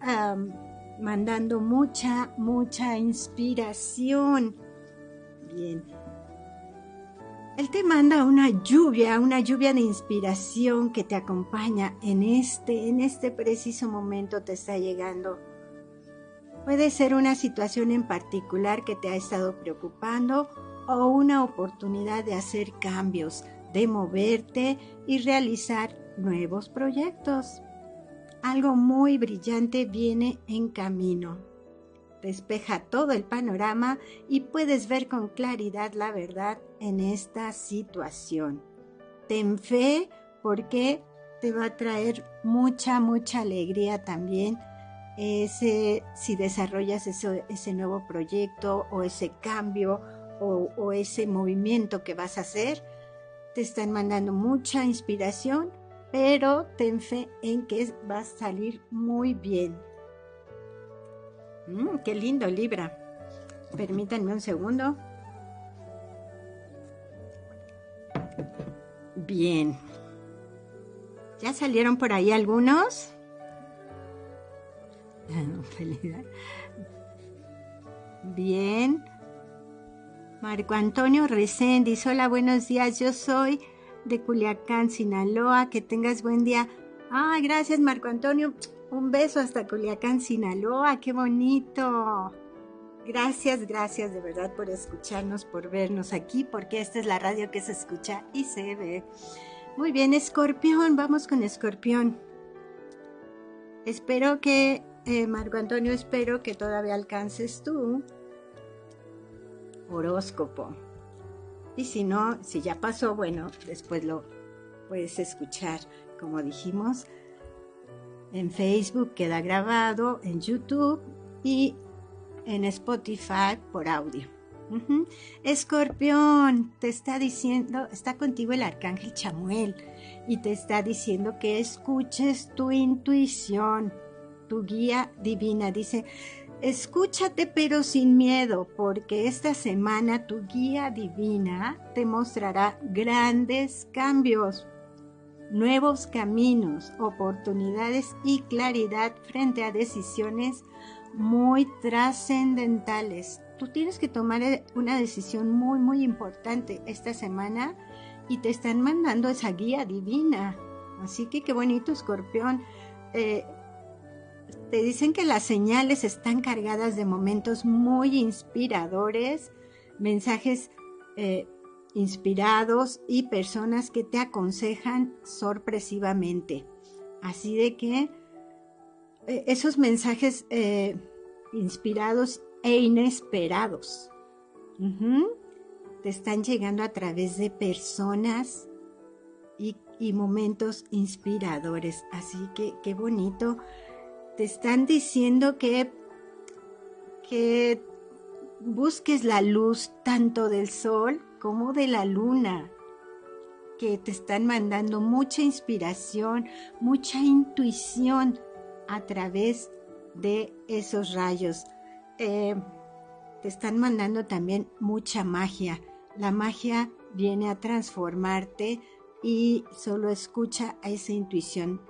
mandando mucha, mucha inspiración. Bien. Él te manda una lluvia, una lluvia de inspiración que te acompaña en este, en este preciso momento te está llegando. Puede ser una situación en particular que te ha estado preocupando o una oportunidad de hacer cambios, de moverte y realizar nuevos proyectos. Algo muy brillante viene en camino. Despeja todo el panorama y puedes ver con claridad la verdad en esta situación. Ten fe porque te va a traer mucha, mucha alegría también ese, si desarrollas ese, nuevo proyecto o ese cambio o ese movimiento que vas a hacer están mandando mucha inspiración, pero ten fe en que va a salir muy bien. Mm, qué lindo, Libra. Permítanme un segundo. Bien. ¿Ya salieron por ahí algunos? Bien. Marco Antonio Reséndiz, hola, buenos días, yo soy de Culiacán, Sinaloa, que tengas buen día. Ay, gracias Marco Antonio, un beso hasta Culiacán, Sinaloa, qué bonito. Gracias, gracias de verdad por escucharnos, por vernos aquí, porque esta es la radio que se escucha y se ve. Muy bien, Escorpión, vamos con Escorpión. Espero que, eh, Marco Antonio, espero que todavía alcances tú horóscopo. Y si no, si ya pasó, bueno, después lo puedes escuchar, como dijimos, en Facebook queda grabado, en YouTube y en Spotify por audio. Escorpión, te está diciendo, está contigo el arcángel Chamuel y te está diciendo que escuches tu intuición, tu guía divina. Dice, Escúchate pero sin miedo, porque esta semana tu guía divina te mostrará grandes cambios, nuevos caminos, oportunidades y claridad frente a decisiones muy trascendentales. Tú tienes que tomar una decisión muy, muy importante esta semana y te están mandando esa guía divina. Así que qué bonito, escorpión. Eh, te dicen que las señales están cargadas de momentos muy inspiradores, mensajes eh, inspirados y personas que te aconsejan sorpresivamente. Así de que eh, esos mensajes eh, inspirados e inesperados te están llegando a través de personas y, y momentos inspiradores. Así que qué bonito te están diciendo que, que busques la luz tanto del sol como de la luna, que te están mandando mucha inspiración, mucha intuición a través de esos rayos. Eh, te están mandando también mucha magia. La magia viene a transformarte y solo escucha a esa intuición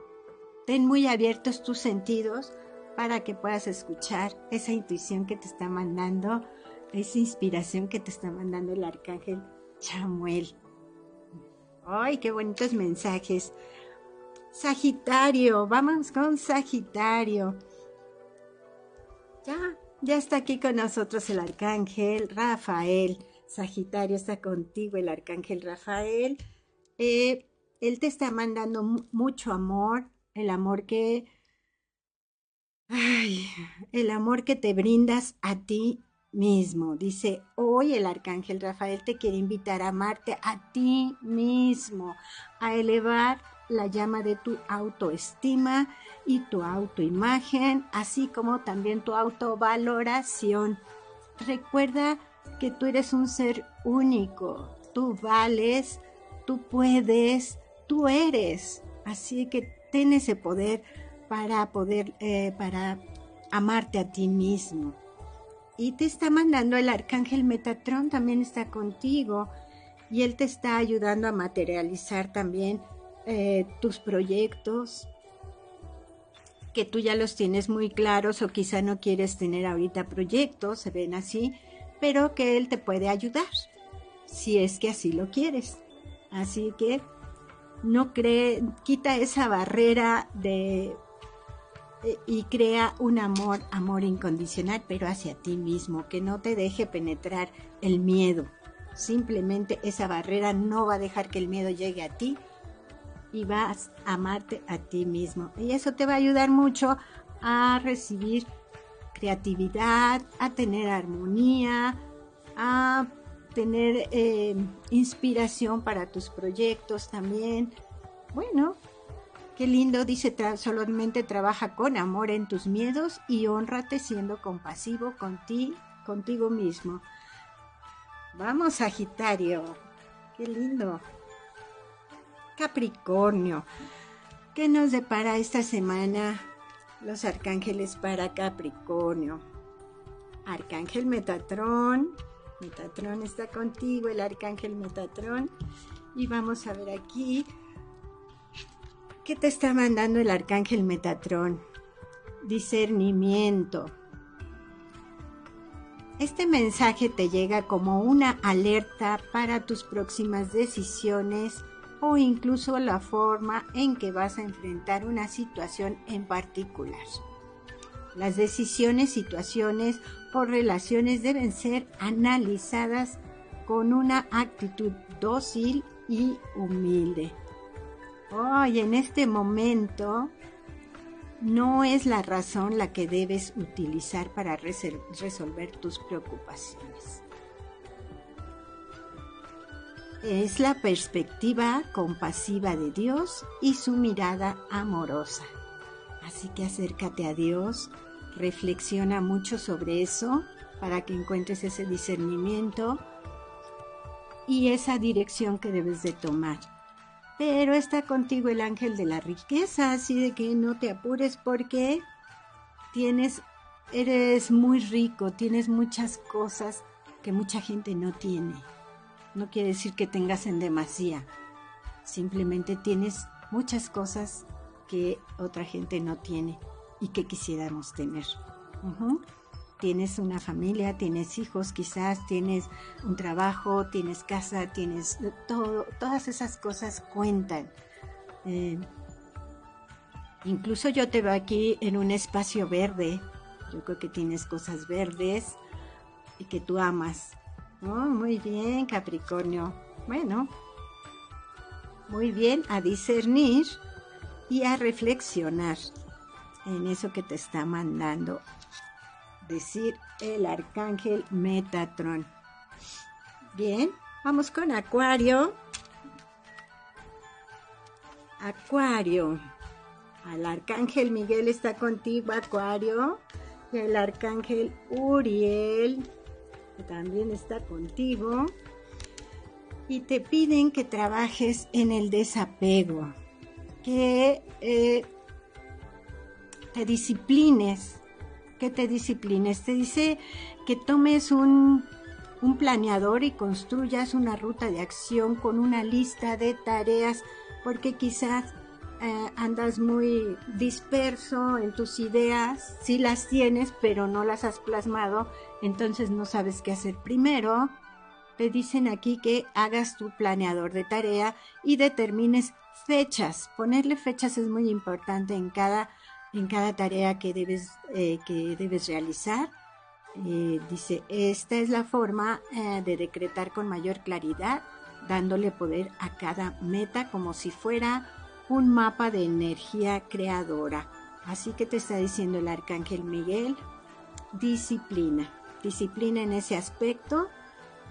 Ten muy abiertos tus sentidos para que puedas escuchar esa intuición que te está mandando, esa inspiración que te está mandando el arcángel Chamuel. ¡Ay, qué bonitos mensajes! Sagitario, vamos con Sagitario. Ya, ya está aquí con nosotros el arcángel Rafael. Sagitario está contigo, el arcángel Rafael. Eh, él te está mandando mucho amor, el amor que... Ay, el amor que te brindas a ti mismo. Dice, hoy el arcángel Rafael te quiere invitar a amarte a ti mismo, a elevar la llama de tu autoestima y tu autoimagen, así como también tu autovaloración. Recuerda que tú eres un ser único, tú vales, tú puedes, tú eres. Así que ten ese poder para poder, eh, para amarte a ti mismo. Y te está mandando el arcángel Metatron, también está contigo. Y él te está ayudando a materializar también eh, tus proyectos, que tú ya los tienes muy claros o quizá no quieres tener ahorita proyectos, se ven así, pero que Él te puede ayudar, si es que así lo quieres. Así que no cree, quita esa barrera de eh, y crea un amor, amor incondicional, pero hacia ti mismo, que no te deje penetrar el miedo. Simplemente esa barrera no va a dejar que el miedo llegue a ti, y vas a amarte a ti mismo. Y eso te va a ayudar mucho a recibir creatividad, a tener armonía, a tener eh, inspiración para tus proyectos también. Bueno, qué lindo, dice, solamente trabaja con amor en tus miedos y honrate siendo compasivo con ti, contigo mismo. Vamos, Sagitario, qué lindo. Capricornio. ¿Qué nos depara esta semana los arcángeles para Capricornio? Arcángel Metatrón. Metatrón está contigo, el arcángel Metatrón. Y vamos a ver aquí. ¿Qué te está mandando el arcángel Metatrón? Discernimiento. Este mensaje te llega como una alerta para tus próximas decisiones o incluso la forma en que vas a enfrentar una situación en particular. Las decisiones, situaciones o relaciones deben ser analizadas con una actitud dócil y humilde. Hoy, en este momento, no es la razón la que debes utilizar para resolver tus preocupaciones es la perspectiva compasiva de Dios y su mirada amorosa. Así que acércate a Dios, reflexiona mucho sobre eso para que encuentres ese discernimiento y esa dirección que debes de tomar. Pero está contigo el ángel de la riqueza, así de que no te apures porque tienes, eres muy rico, tienes muchas cosas que mucha gente no tiene. No quiere decir que tengas en demasía. Simplemente tienes muchas cosas que otra gente no tiene y que quisiéramos tener. Tienes una familia, tienes hijos, quizás tienes un trabajo, tienes casa, tienes todo, todas esas cosas cuentan. Eh, incluso yo te veo aquí en un espacio verde. Yo creo que tienes cosas verdes y que tú amas. Oh, muy bien, Capricornio. Bueno, muy bien a discernir y a reflexionar en eso que te está mandando decir el arcángel Metatron. Bien, vamos con Acuario. Acuario. Al arcángel Miguel está contigo, Acuario. Y el arcángel Uriel también está contigo. Y te piden que trabajes en el desapego, que eh, te disciplines, que te disciplines. Te dice que tomes un, un planeador y construyas una ruta de acción con una lista de tareas, porque quizás eh, andas muy disperso en tus ideas, sí las tienes, pero no las has plasmado, entonces no sabes qué hacer primero. Te dicen aquí que hagas tu planeador de tarea y determines fechas. Ponerle fechas es muy importante en cada, en cada tarea que debes, eh, que debes realizar. Eh, dice, esta es la forma eh, de decretar con mayor claridad, dándole poder a cada meta como si fuera un mapa de energía creadora. Así que te está diciendo el arcángel Miguel, disciplina, disciplina en ese aspecto,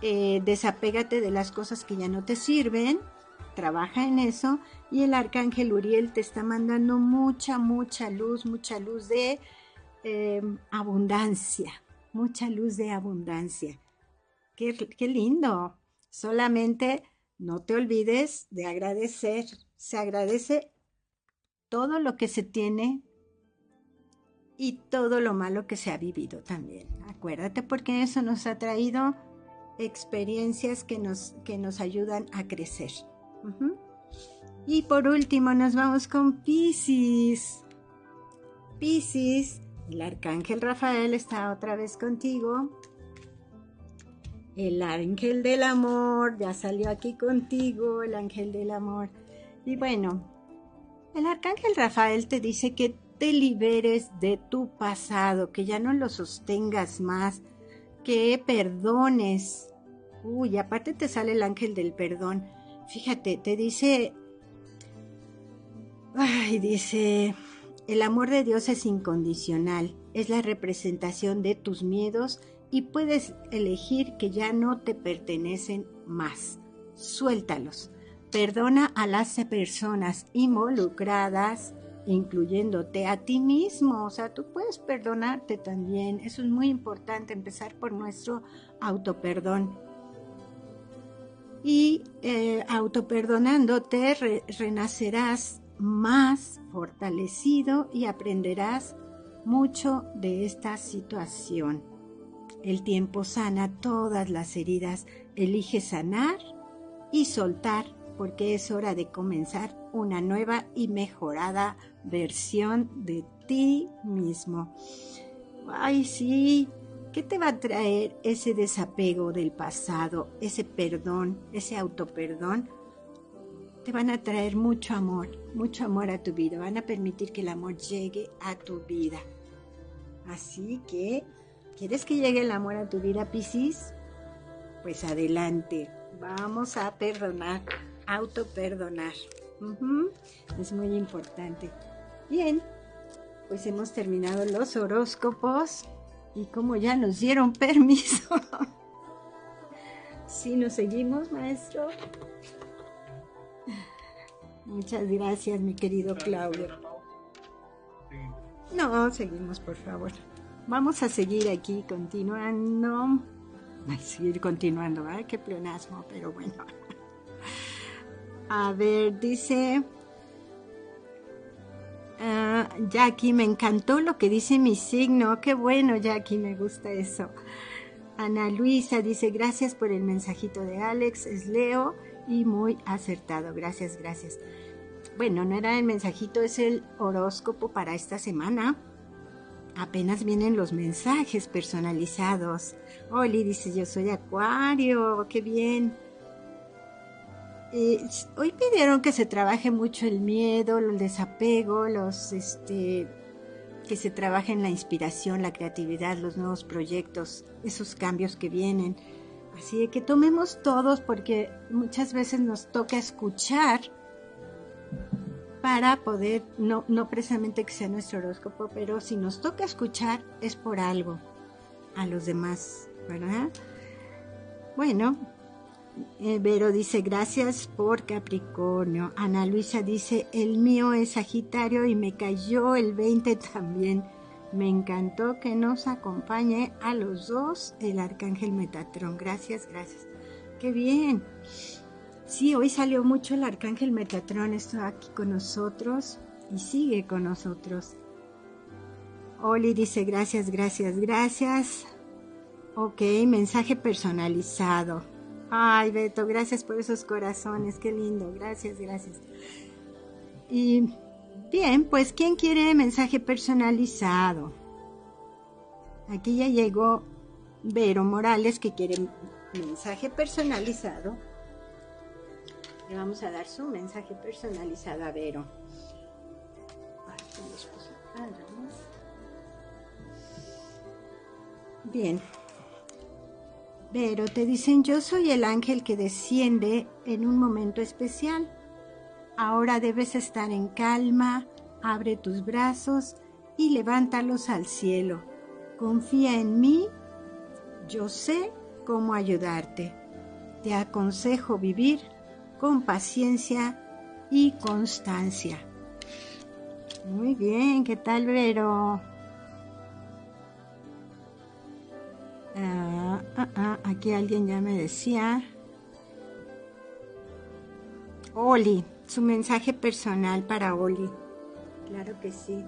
desapégate de las cosas que ya no te sirven, trabaja en eso y el arcángel Uriel te está mandando mucha, mucha luz, mucha luz de eh, abundancia, mucha luz de abundancia. Qué, qué lindo. Solamente no te olvides de agradecer. Se agradece todo lo que se tiene y todo lo malo que se ha vivido también. Acuérdate porque eso nos ha traído experiencias que nos, que nos ayudan a crecer. Y por último nos vamos con Pisces. Pisces, el arcángel Rafael está otra vez contigo. El ángel del amor ya salió aquí contigo, el ángel del amor. Y bueno, el arcángel Rafael te dice que te liberes de tu pasado, que ya no lo sostengas más, que perdones. Uy, aparte te sale el ángel del perdón Fíjate, te dice, ay, dice, el amor de Dios es incondicional, es la representación de tus miedos y puedes elegir que ya no te pertenecen más. Suéltalos. Perdona a las personas involucradas, incluyéndote a ti mismo. O sea, tú puedes perdonarte también. Eso es muy importante, empezar por nuestro autoperdón y eh, autoperdonándote renacerás más fortalecido y aprenderás mucho de esta situación. El tiempo sana todas las heridas, elige sanar y soltar porque es hora de comenzar una nueva y mejorada versión de ti mismo. Ay, sí, ¿Qué te va a traer ese desapego del pasado, ese perdón, ese autoperdón? Te van a traer mucho amor, mucho amor a tu vida, van a permitir que el amor llegue a tu vida. Así que, ¿quieres que llegue el amor a tu vida, Piscis? Pues adelante, vamos a perdonar, autoperdonar. Es muy importante. Bien, pues hemos terminado los horóscopos. Y como ya nos dieron permiso. si nos seguimos, maestro. Muchas gracias, mi querido Claudio. No, seguimos, por favor. Vamos a seguir aquí continuando. A seguir continuando, ¿eh? Qué pleonasmo, pero bueno. A ver, dice Ah, Jackie, me encantó lo que dice mi signo. Qué bueno, Jackie, me gusta eso. Ana Luisa dice, gracias por el mensajito de Alex, es Leo y muy acertado. Gracias, gracias. Bueno, no era el mensajito, es el horóscopo para esta semana. Apenas vienen los mensajes personalizados. Oli dice, yo soy Acuario, qué bien. Eh, hoy pidieron que se trabaje mucho el miedo, el desapego, los, este, que se trabaje en la inspiración, la creatividad, los nuevos proyectos, esos cambios que vienen. Así que tomemos todos porque muchas veces nos toca escuchar para poder, no, no precisamente que sea nuestro horóscopo, pero si nos toca escuchar es por algo a los demás, ¿verdad? Bueno, eh, Vero dice, gracias por Capricornio. Ana Luisa dice, el mío es Sagitario y me cayó el 20 también. Me encantó que nos acompañe a los dos el Arcángel Metatrón. Gracias, gracias. Qué bien. Sí, hoy salió mucho el Arcángel Metatrón. Está aquí con nosotros y sigue con nosotros. Oli dice, gracias, gracias, gracias. Ok, mensaje personalizado. Ay, Beto, gracias por esos corazones, qué lindo, gracias, gracias. Y bien, pues, ¿quién quiere mensaje personalizado? Aquí ya llegó Vero Morales que quiere mensaje personalizado. Le vamos a dar su mensaje personalizado a Vero. Bien. Vero, te dicen, yo soy el ángel que desciende en un momento especial. Ahora debes estar en calma, abre tus brazos y levántalos al cielo. Confía en mí, yo sé cómo ayudarte. Te aconsejo vivir con paciencia y constancia. Muy bien, ¿qué tal, Vero? Ah, ah, ah, aquí alguien ya me decía. Oli, su mensaje personal para Oli. Claro que sí.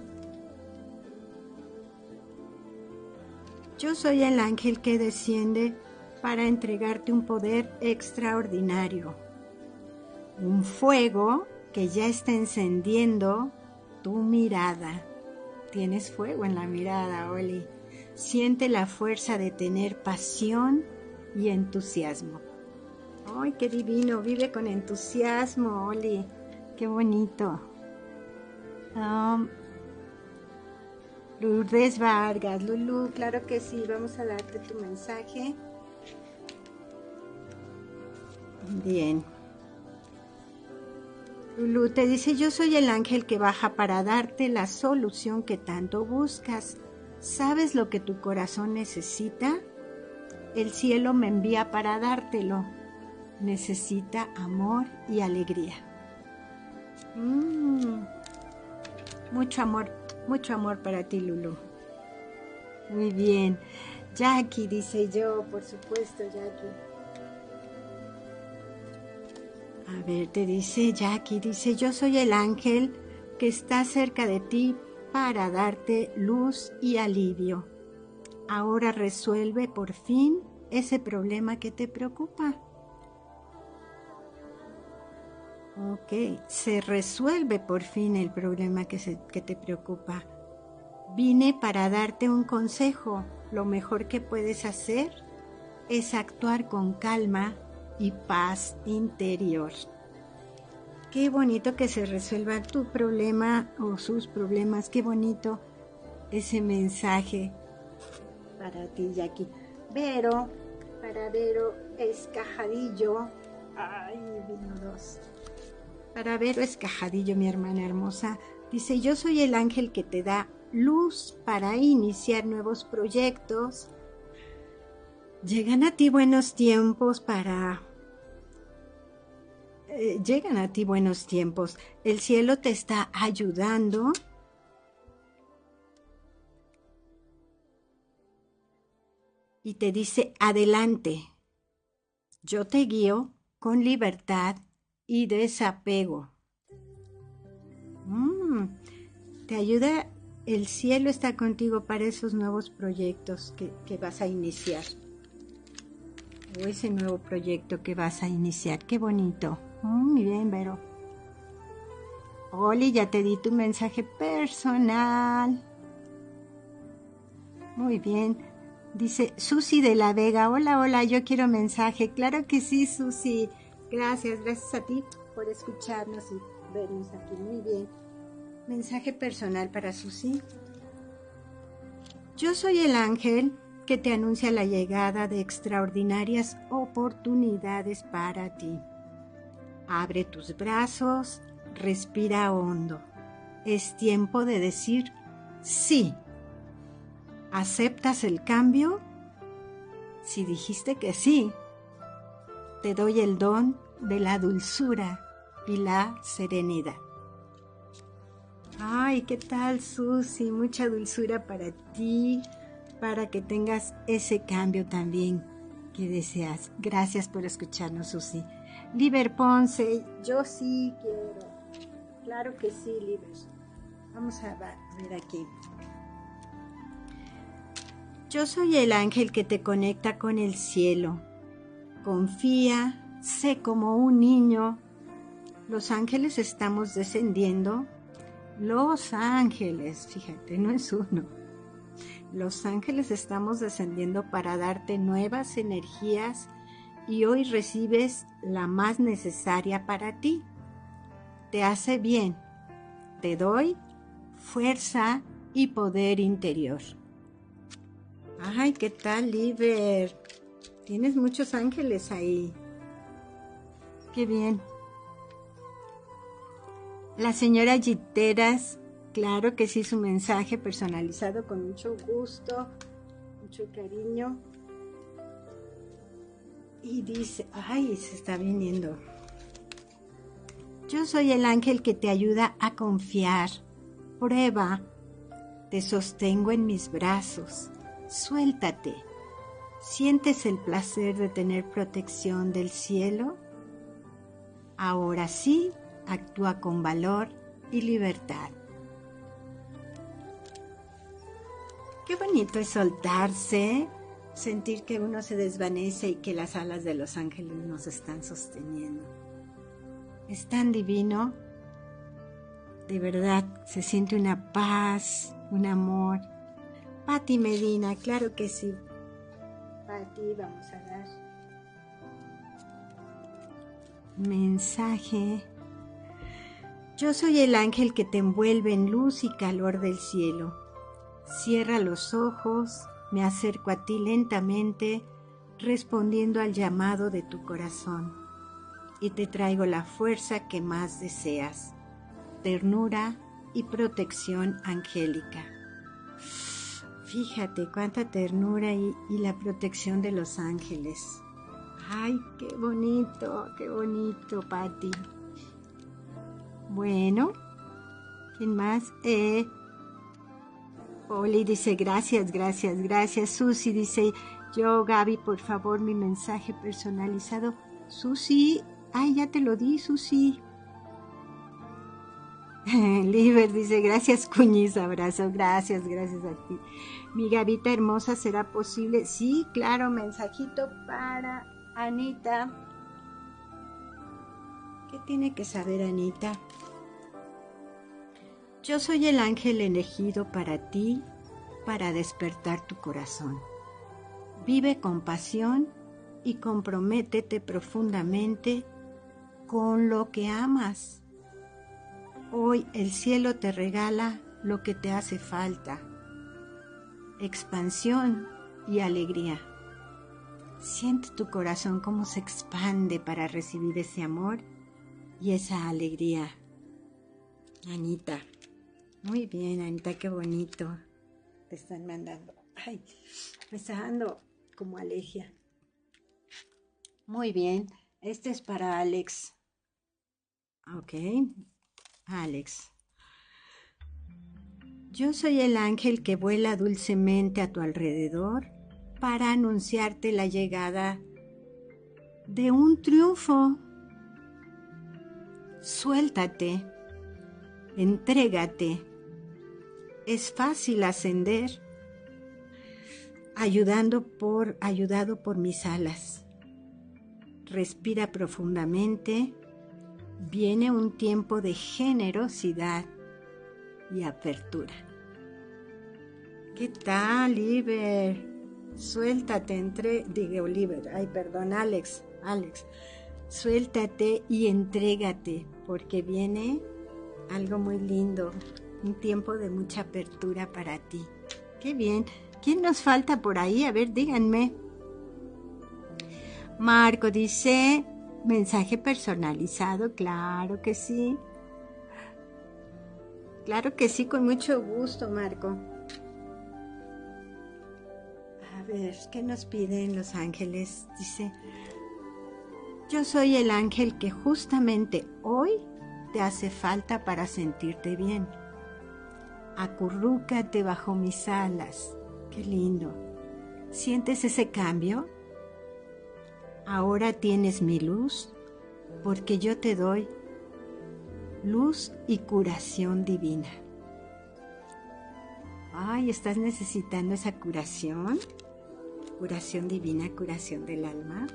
Yo soy el ángel que desciende para entregarte un poder extraordinario. Un fuego que ya está encendiendo tu mirada. Tienes fuego en la mirada, Oli. Siente la fuerza de tener pasión y entusiasmo. ¡Ay, qué divino! Vive con entusiasmo, Oli. ¡Qué bonito! Um, Lourdes Vargas, Lulu, claro que sí, vamos a darte tu mensaje. Bien. Lulu te dice, yo soy el ángel que baja para darte la solución que tanto buscas. ¿Sabes lo que tu corazón necesita? El cielo me envía para dártelo. Necesita amor y alegría. Mm. Mucho amor, mucho amor para ti, Lulu. Muy bien. Jackie, dice yo, por supuesto, Jackie. A ver, te dice Jackie, dice, yo soy el ángel que está cerca de ti para darte luz y alivio. Ahora resuelve por fin ese problema que te preocupa. Ok, se resuelve por fin el problema que, que te preocupa. Vine para darte un consejo. Lo mejor que puedes hacer es actuar con calma y paz interior. Qué bonito que se resuelva tu problema o sus problemas. Qué bonito ese mensaje para ti, Jackie. Vero, para Vero Escajadillo. Ay, vino dos. Para Vero Escajadillo, mi hermana hermosa. Dice, yo soy el ángel que te da luz para iniciar nuevos proyectos. Llegan a ti buenos tiempos para eh, llegan a ti buenos tiempos. El cielo te está ayudando. Y te dice, adelante. Yo te guío con libertad y desapego. Mm, te ayuda, el cielo está contigo para esos nuevos proyectos que, que vas a iniciar. O ese nuevo proyecto que vas a iniciar. Qué bonito. Muy bien, Vero. Oli, ya te di tu mensaje personal. Muy bien. Dice Susi de la Vega. Hola, hola, yo quiero mensaje. Claro que sí, Susi. Gracias, gracias a ti por escucharnos y vernos aquí. Muy bien. Mensaje personal para Susi. Yo soy el ángel que te anuncia la llegada de extraordinarias oportunidades para ti. Abre tus brazos, respira hondo. Es tiempo de decir sí. ¿Aceptas el cambio? Si dijiste que sí, te doy el don de la dulzura y la serenidad. Ay, ¿qué tal, Susi? Mucha dulzura para ti, para que tengas ese cambio también que deseas. Gracias por escucharnos, Susi. Liber Ponce, yo sí quiero. Claro que sí, Liber. Vamos a ver aquí. Yo soy el ángel que te conecta con el cielo. Confía, sé como un niño. Los ángeles estamos descendiendo. Los ángeles, fíjate, no es uno. Los ángeles estamos descendiendo para darte nuevas energías y hoy recibes la más necesaria para ti. Te hace bien. Te doy fuerza y poder interior. Ay, ¿qué tal, Liber? Tienes muchos ángeles ahí. Qué bien. La señora Giteras, claro que sí, su mensaje personalizado con mucho gusto, mucho cariño. Y dice, ay, se está viniendo. Yo soy el ángel que te ayuda a confiar. Prueba. Te sostengo en mis brazos. Suéltate. ¿Sientes el placer de tener protección del cielo? Ahora sí, actúa con valor y libertad. Qué bonito es soltarse, sentir que uno se desvanece y que las alas de los ángeles nos están sosteniendo. Es tan divino, de verdad, se siente una paz, un amor. Pati Medina, claro que sí. Pati, vamos a dar mensaje. Yo soy el ángel que te envuelve en luz y calor del cielo. Cierra los ojos, me acerco a ti lentamente, respondiendo al llamado de tu corazón, y te traigo la fuerza que más deseas, ternura y protección angélica. Fíjate cuánta ternura y, la protección de los ángeles. Ay, qué bonito, qué bonito, Patti. Bueno, ¿quién más? Eh, Oli dice gracias, gracias, gracias. Susi dice, yo Gaby, por favor, mi mensaje personalizado. Susi, ay, ya te lo di, Susi. Liber dice, gracias Cuñiz, abrazo, gracias, gracias a ti. Mi Gavita hermosa, ¿será posible? Sí, claro, mensajito para Anita. ¿Qué tiene que saber Anita? Yo soy el ángel elegido para ti, para despertar tu corazón. Vive con pasión y comprométete profundamente con lo que amas. Hoy el cielo te regala lo que te hace falta, expansión y alegría. Siente tu corazón cómo se expande para recibir ese amor y esa alegría. Anita. Muy bien, Anita, qué bonito. Te están mandando. Ay, me está dando como alergia. Muy bien. Este es para Alex. Ok. Alex. Yo soy el ángel que vuela dulcemente a tu alrededor para anunciarte la llegada de un triunfo. Suéltate, entrégate es fácil ascender ayudando por ayudado por mis alas. Respira profundamente. Viene un tiempo de generosidad y apertura. ¿Qué tal, Liber? Suéltate entre, digo Oliver, ay, perdón, Alex, Alex. Suéltate y entrégate, porque viene algo muy lindo un tiempo de mucha apertura para ti. Qué bien. ¿Quién nos falta por ahí? A ver, díganme. Marco dice, mensaje personalizado, claro que sí. Claro que sí, con mucho gusto, Marco. A ver, ¿qué nos piden los ángeles? Dice, yo soy el ángel que justamente hoy te hace falta para sentirte bien acurrúcate bajo mis alas. Qué lindo. ¿Sientes ese cambio? Ahora tienes mi luz porque yo te doy luz y curación divina. Ay, ¿estás necesitando esa curación? Curación divina, curación del alma.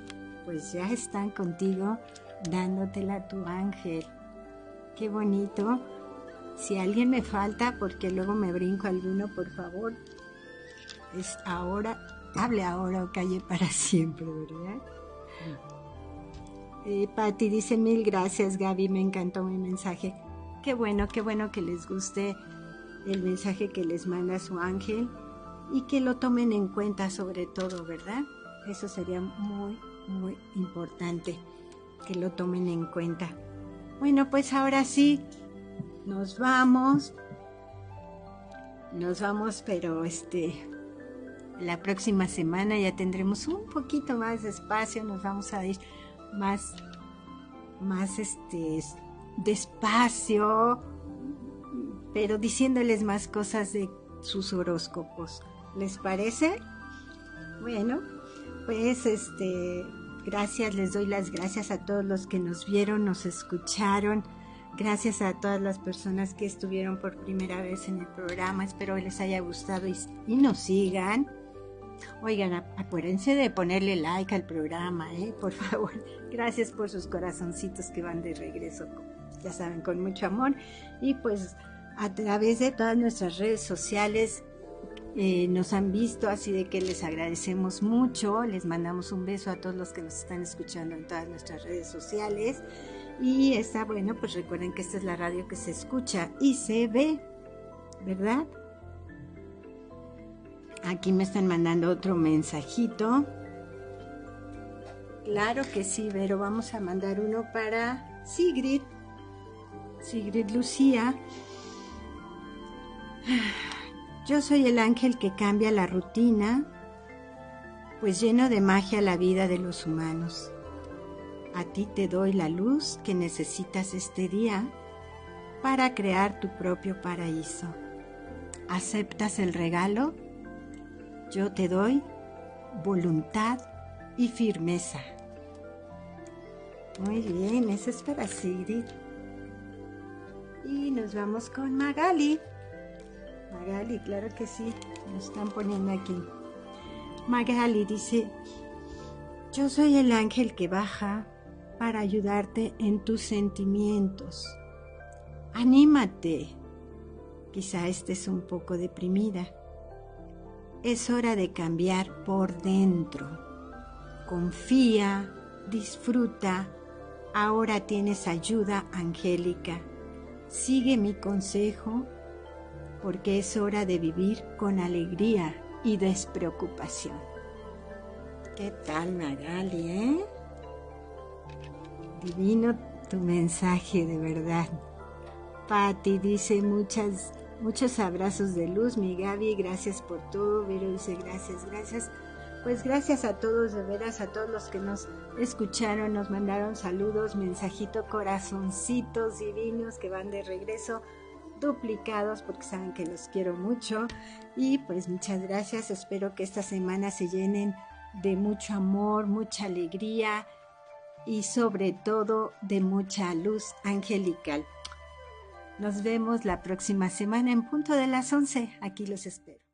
Pues ya están contigo dándotela tu ángel. Qué bonito si alguien me falta, porque luego me brinco alguno, por favor, es ahora, hable ahora o calle para siempre, ¿verdad? Eh, Patti dice mil gracias Gaby, me encantó mi mensaje. Qué bueno, qué bueno que les guste el mensaje que les manda su ángel y que lo tomen en cuenta sobre todo, ¿verdad? Eso sería muy, muy importante que lo tomen en cuenta. Bueno, pues ahora sí, nos vamos. Nos vamos, pero este, la próxima semana ya tendremos un poquito más de espacio, nos vamos a ir más, más este, despacio, pero diciéndoles más cosas de sus horóscopos. ¿Les parece? Bueno, pues este, gracias, les doy las gracias a todos los que nos vieron, nos escucharon. Gracias a todas las personas que estuvieron por primera vez en el programa. Espero les haya gustado y, nos sigan. Oigan, acuérdense de ponerle like al programa, ¿eh? por favor. Gracias por sus corazoncitos que van de regreso, ya saben, con mucho amor. Y pues a través de todas nuestras redes sociales eh, nos han visto, así de que les agradecemos mucho. Les mandamos un beso a todos los que nos están escuchando en todas nuestras redes sociales. Y está bueno, pues recuerden que esta es la radio que se escucha y se ve, ¿verdad? Aquí me están mandando otro mensajito. Claro que sí, pero vamos a mandar uno para Sigrid. Sigrid Lucía. Yo soy el ángel que cambia la rutina, pues lleno de magia la vida de los humanos. A ti te doy la luz que necesitas este día para crear tu propio paraíso. ¿Aceptas el regalo? Yo te doy voluntad y firmeza. Muy bien, eso es para Sigrid. Y nos vamos con Magali. Magali, claro que sí, nos están poniendo aquí. Magali dice, yo soy el ángel que baja para ayudarte en tus sentimientos. Anímate. Quizá estés un poco deprimida. Es hora de cambiar por dentro. Confía, disfruta. Ahora tienes ayuda angélica. Sigue mi consejo porque es hora de vivir con alegría y despreocupación. ¿Qué tal, Magali, eh? Divino tu mensaje, de verdad. Patti dice muchas, muchos abrazos de luz, mi Gaby, gracias por todo. Vero dice gracias, gracias. Pues gracias a todos, de veras, a todos los que nos escucharon, nos mandaron saludos, mensajito, corazoncitos divinos que van de regreso duplicados porque saben que los quiero mucho. Y pues muchas gracias, espero que esta semana se llenen de mucho amor, mucha alegría y sobre todo de mucha luz angelical. Nos vemos la próxima semana en punto de las 11. Aquí los espero.